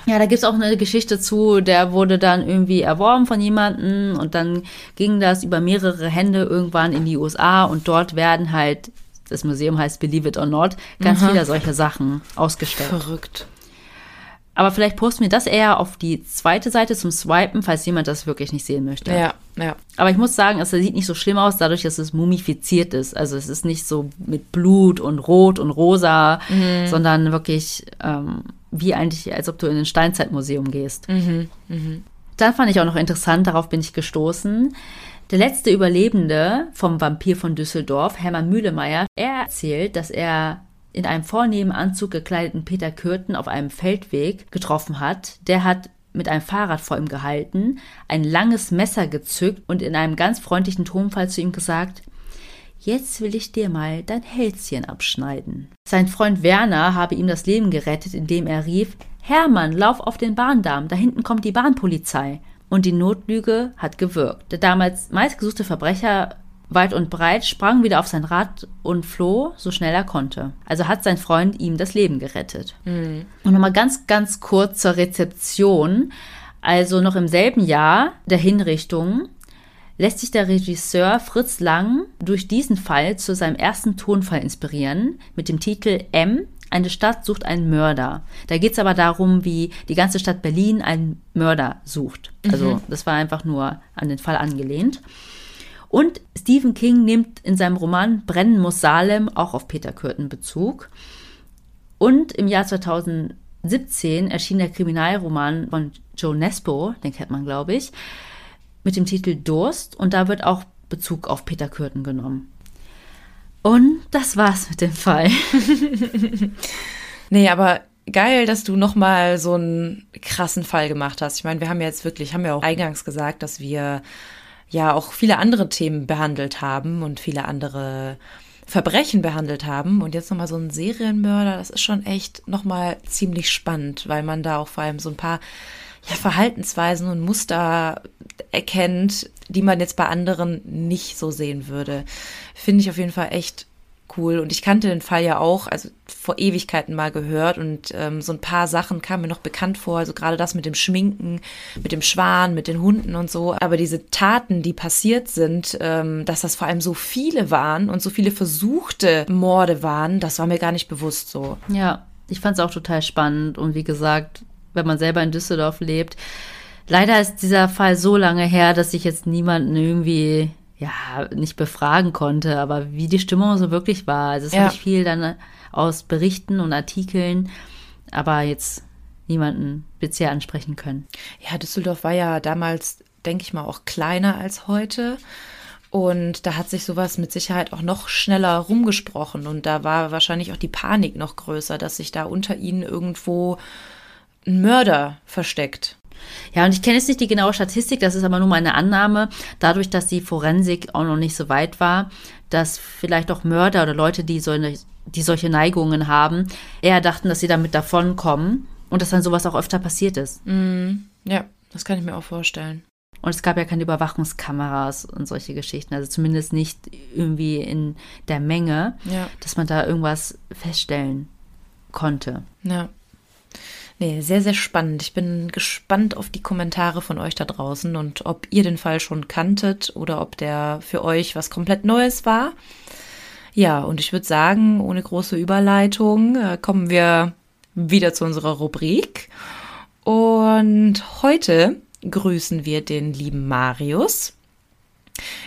Ja, da gibt's auch eine Geschichte zu, der wurde dann irgendwie erworben von jemandem und dann ging das über mehrere Hände irgendwann in die USA und dort werden halt, das Museum heißt Believe It or Not, ganz viele solche Sachen ausgestellt. Verrückt. Aber vielleicht posten wir das eher auf die zweite Seite zum Swipen, falls jemand das wirklich nicht sehen möchte. Ja, ja. Aber ich muss sagen, es sieht nicht so schlimm aus, dadurch, dass es mumifiziert ist. Also es ist nicht so mit Blut und Rot und Rosa, sondern wirklich ähm, wie eigentlich, als ob du in ein Steinzeitmuseum gehst. Dann fand ich auch noch interessant, darauf bin ich gestoßen. Der letzte Überlebende vom Vampir von Düsseldorf, Hermann Mühlemeier, er erzählt, dass er in einem vornehmen Anzug gekleideten Peter Kürten auf einem Feldweg getroffen hat. Der hat mit einem Fahrrad vor ihm gehalten, ein langes Messer gezückt und in einem ganz freundlichen Tonfall zu ihm gesagt, Jetzt will ich dir mal dein Hälschen abschneiden. Sein Freund Werner habe ihm das Leben gerettet, indem er rief, Hermann, lauf auf den Bahndamm, da hinten kommt die Bahnpolizei. Und die Notlüge hat gewirkt. Der damals meistgesuchte Verbrecher weit und breit, sprang wieder auf sein Rad und floh, so schnell er konnte. Also hat sein Freund ihm das Leben gerettet. Mhm. Und nochmal ganz, ganz kurz zur Rezeption. Also noch im selben Jahr der Hinrichtung lässt sich der Regisseur Fritz Lang durch diesen Fall zu seinem ersten Tonfall inspirieren mit dem Titel M. Eine Stadt sucht einen Mörder. Da geht es aber darum, wie die ganze Stadt Berlin einen Mörder sucht. Also mhm. das war einfach nur an den Fall angelehnt. Und Stephen King nimmt in seinem Roman Brennen muss Salem auch auf Peter Kürten Bezug. Und im Jahr 2017 erschien der Kriminalroman von Joe Nesbo, den kennt man, glaube ich, mit dem Titel Durst. Und da wird auch Bezug auf Peter Kürten genommen. Und das war's mit dem Fall. nee, aber geil, dass du nochmal so einen krassen Fall gemacht hast. Ich meine, wir haben jetzt wirklich, haben ja auch eingangs gesagt, dass wir ja auch viele andere Themen behandelt haben und viele andere Verbrechen behandelt haben. Und jetzt nochmal so ein Serienmörder, das ist schon echt nochmal ziemlich spannend, weil man da auch vor allem so ein paar ja, Verhaltensweisen und Muster erkennt, die man jetzt bei anderen nicht so sehen würde. Finde ich auf jeden Fall echt cool. Und ich kannte den Fall ja auch, also vor Ewigkeiten mal gehört und ähm, so ein paar Sachen kamen mir noch bekannt vor. Also gerade das mit dem Schminken, mit dem Schwan, mit den Hunden und so. Aber diese Taten, die passiert sind, ähm, dass das vor allem so viele waren und so viele versuchte Morde waren, das war mir gar nicht bewusst so. Ja, ich fand es auch total spannend. Und wie gesagt, wenn man selber in Düsseldorf lebt, leider ist dieser Fall so lange her, dass ich jetzt niemanden irgendwie ja, nicht befragen konnte, aber wie die Stimmung so wirklich war. Also es ja. habe ich viel dann aus Berichten und Artikeln, aber jetzt niemanden speziell ansprechen können. Ja, Düsseldorf war ja damals, denke ich mal, auch kleiner als heute. Und da hat sich sowas mit Sicherheit auch noch schneller rumgesprochen. Und da war wahrscheinlich auch die Panik noch größer, dass sich da unter ihnen irgendwo ein Mörder versteckt. Ja, und ich kenne jetzt nicht die genaue Statistik, das ist aber nur meine Annahme, dadurch, dass die Forensik auch noch nicht so weit war, dass vielleicht auch Mörder oder Leute, die, so eine, die solche Neigungen haben, eher dachten, dass sie damit davonkommen und dass dann sowas auch öfter passiert ist. Mm, ja, das kann ich mir auch vorstellen. Und es gab ja keine Überwachungskameras und solche Geschichten, also zumindest nicht irgendwie in der Menge, ja. dass man da irgendwas feststellen konnte. Ja. Nee, sehr, sehr spannend. Ich bin gespannt auf die Kommentare von euch da draußen und ob ihr den Fall schon kanntet oder ob der für euch was komplett Neues war. Ja, und ich würde sagen, ohne große Überleitung äh, kommen wir wieder zu unserer Rubrik. Und heute grüßen wir den lieben Marius.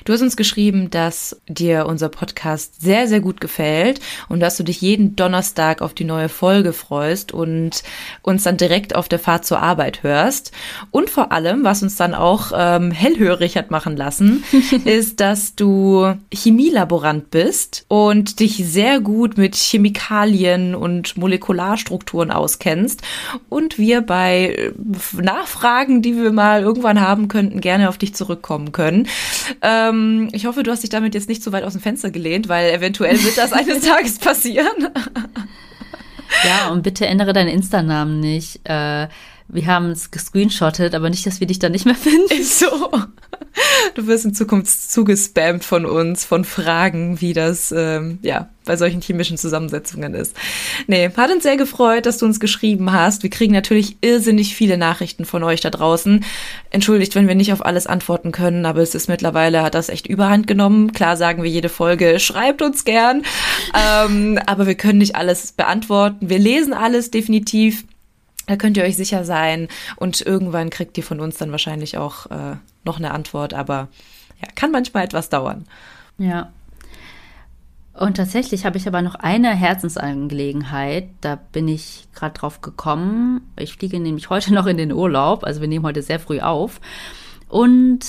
Du hast uns geschrieben, dass dir unser Podcast sehr, sehr gut gefällt und dass du dich jeden Donnerstag auf die neue Folge freust und uns dann direkt auf der Fahrt zur Arbeit hörst. Und vor allem, was uns dann auch ähm, hellhörig hat machen lassen, ist, dass du Chemielaborant bist und dich sehr gut mit Chemikalien und Molekularstrukturen auskennst und wir bei äh, Nachfragen, die wir mal irgendwann haben könnten, gerne auf dich zurückkommen können. Ähm, ich hoffe, du hast dich damit jetzt nicht so weit aus dem Fenster gelehnt, weil eventuell wird das eines Tages passieren. ja, und bitte ändere deinen Insta-Namen nicht. Äh, wir haben es gescreenshottet, aber nicht, dass wir dich dann nicht mehr finden. Ist so. Du wirst in Zukunft zugespammt von uns, von Fragen, wie das ähm, ja bei solchen chemischen Zusammensetzungen ist. Nee, hat uns sehr gefreut, dass du uns geschrieben hast. Wir kriegen natürlich irrsinnig viele Nachrichten von euch da draußen. Entschuldigt, wenn wir nicht auf alles antworten können, aber es ist mittlerweile, hat das echt überhand genommen. Klar sagen wir jede Folge, schreibt uns gern. ähm, aber wir können nicht alles beantworten. Wir lesen alles definitiv. Da könnt ihr euch sicher sein und irgendwann kriegt ihr von uns dann wahrscheinlich auch äh, noch eine Antwort, aber ja, kann manchmal etwas dauern. Ja. Und tatsächlich habe ich aber noch eine Herzensangelegenheit. Da bin ich gerade drauf gekommen. Ich fliege nämlich heute noch in den Urlaub. Also wir nehmen heute sehr früh auf. Und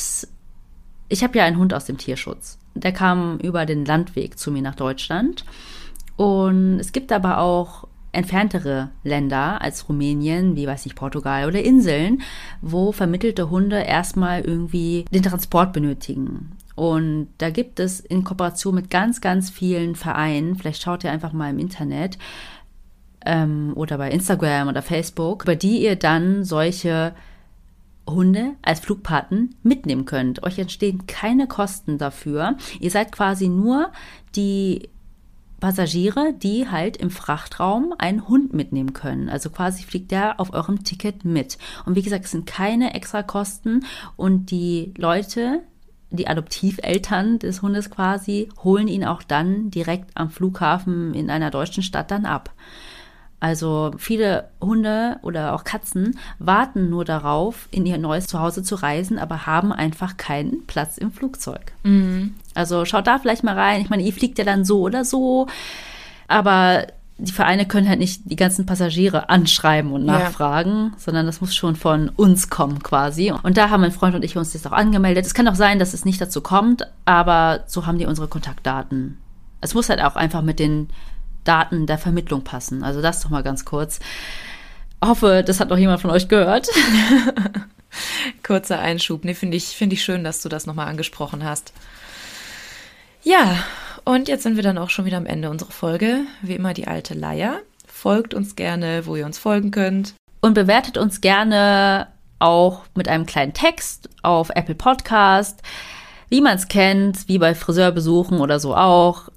ich habe ja einen Hund aus dem Tierschutz. Der kam über den Landweg zu mir nach Deutschland. Und es gibt aber auch entferntere Länder als Rumänien, wie weiß ich, Portugal oder Inseln, wo vermittelte Hunde erstmal irgendwie den Transport benötigen. Und da gibt es in Kooperation mit ganz, ganz vielen Vereinen, vielleicht schaut ihr einfach mal im Internet ähm, oder bei Instagram oder Facebook, über die ihr dann solche Hunde als Flugpaten mitnehmen könnt. Euch entstehen keine Kosten dafür. Ihr seid quasi nur die Passagiere, die halt im Frachtraum einen Hund mitnehmen können. Also quasi fliegt der auf eurem Ticket mit. Und wie gesagt, es sind keine extra Kosten und die Leute, die Adoptiveltern des Hundes quasi, holen ihn auch dann direkt am Flughafen in einer deutschen Stadt dann ab. Also viele Hunde oder auch Katzen warten nur darauf, in ihr neues Zuhause zu reisen, aber haben einfach keinen Platz im Flugzeug. Mhm. Also schaut da vielleicht mal rein. Ich meine, ihr fliegt ja dann so oder so, aber die Vereine können halt nicht die ganzen Passagiere anschreiben und nachfragen, ja. sondern das muss schon von uns kommen quasi. Und da haben mein Freund und ich uns jetzt auch angemeldet. Es kann auch sein, dass es nicht dazu kommt, aber so haben die unsere Kontaktdaten. Es muss halt auch einfach mit den Daten der Vermittlung passen. Also das doch mal ganz kurz. Hoffe, das hat noch jemand von euch gehört. Kurzer Einschub. Nee, finde ich, finde ich schön, dass du das nochmal angesprochen hast. Ja, und jetzt sind wir dann auch schon wieder am Ende unserer Folge. Wie immer die alte Leier. Folgt uns gerne, wo ihr uns folgen könnt. Und bewertet uns gerne auch mit einem kleinen Text auf Apple Podcast. Wie man es kennt, wie bei Friseurbesuchen oder so auch.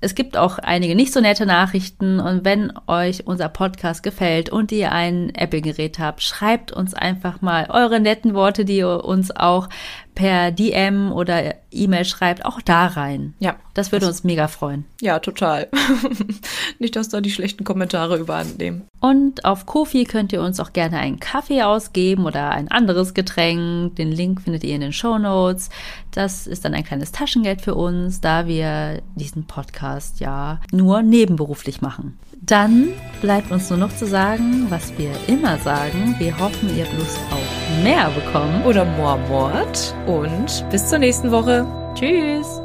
Es gibt auch einige nicht so nette Nachrichten und wenn euch unser Podcast gefällt und ihr ein Apple-Gerät habt, schreibt uns einfach mal eure netten Worte, die ihr uns auch per DM oder E-Mail schreibt, auch da rein. Ja. Das würde uns mega freuen. Ja, total. Nicht, dass da die schlechten Kommentare überhand nehmen. Und auf Kofi könnt ihr uns auch gerne einen Kaffee ausgeben oder ein anderes Getränk. Den Link findet ihr in den Show Notes. Das ist dann ein kleines Taschengeld für uns, da wir diesen Podcast ja nur nebenberuflich machen. Dann bleibt uns nur noch zu sagen, was wir immer sagen. Wir hoffen, ihr habt Lust auf mehr bekommen oder more Mormort. Und bis zur nächsten Woche. Tschüss.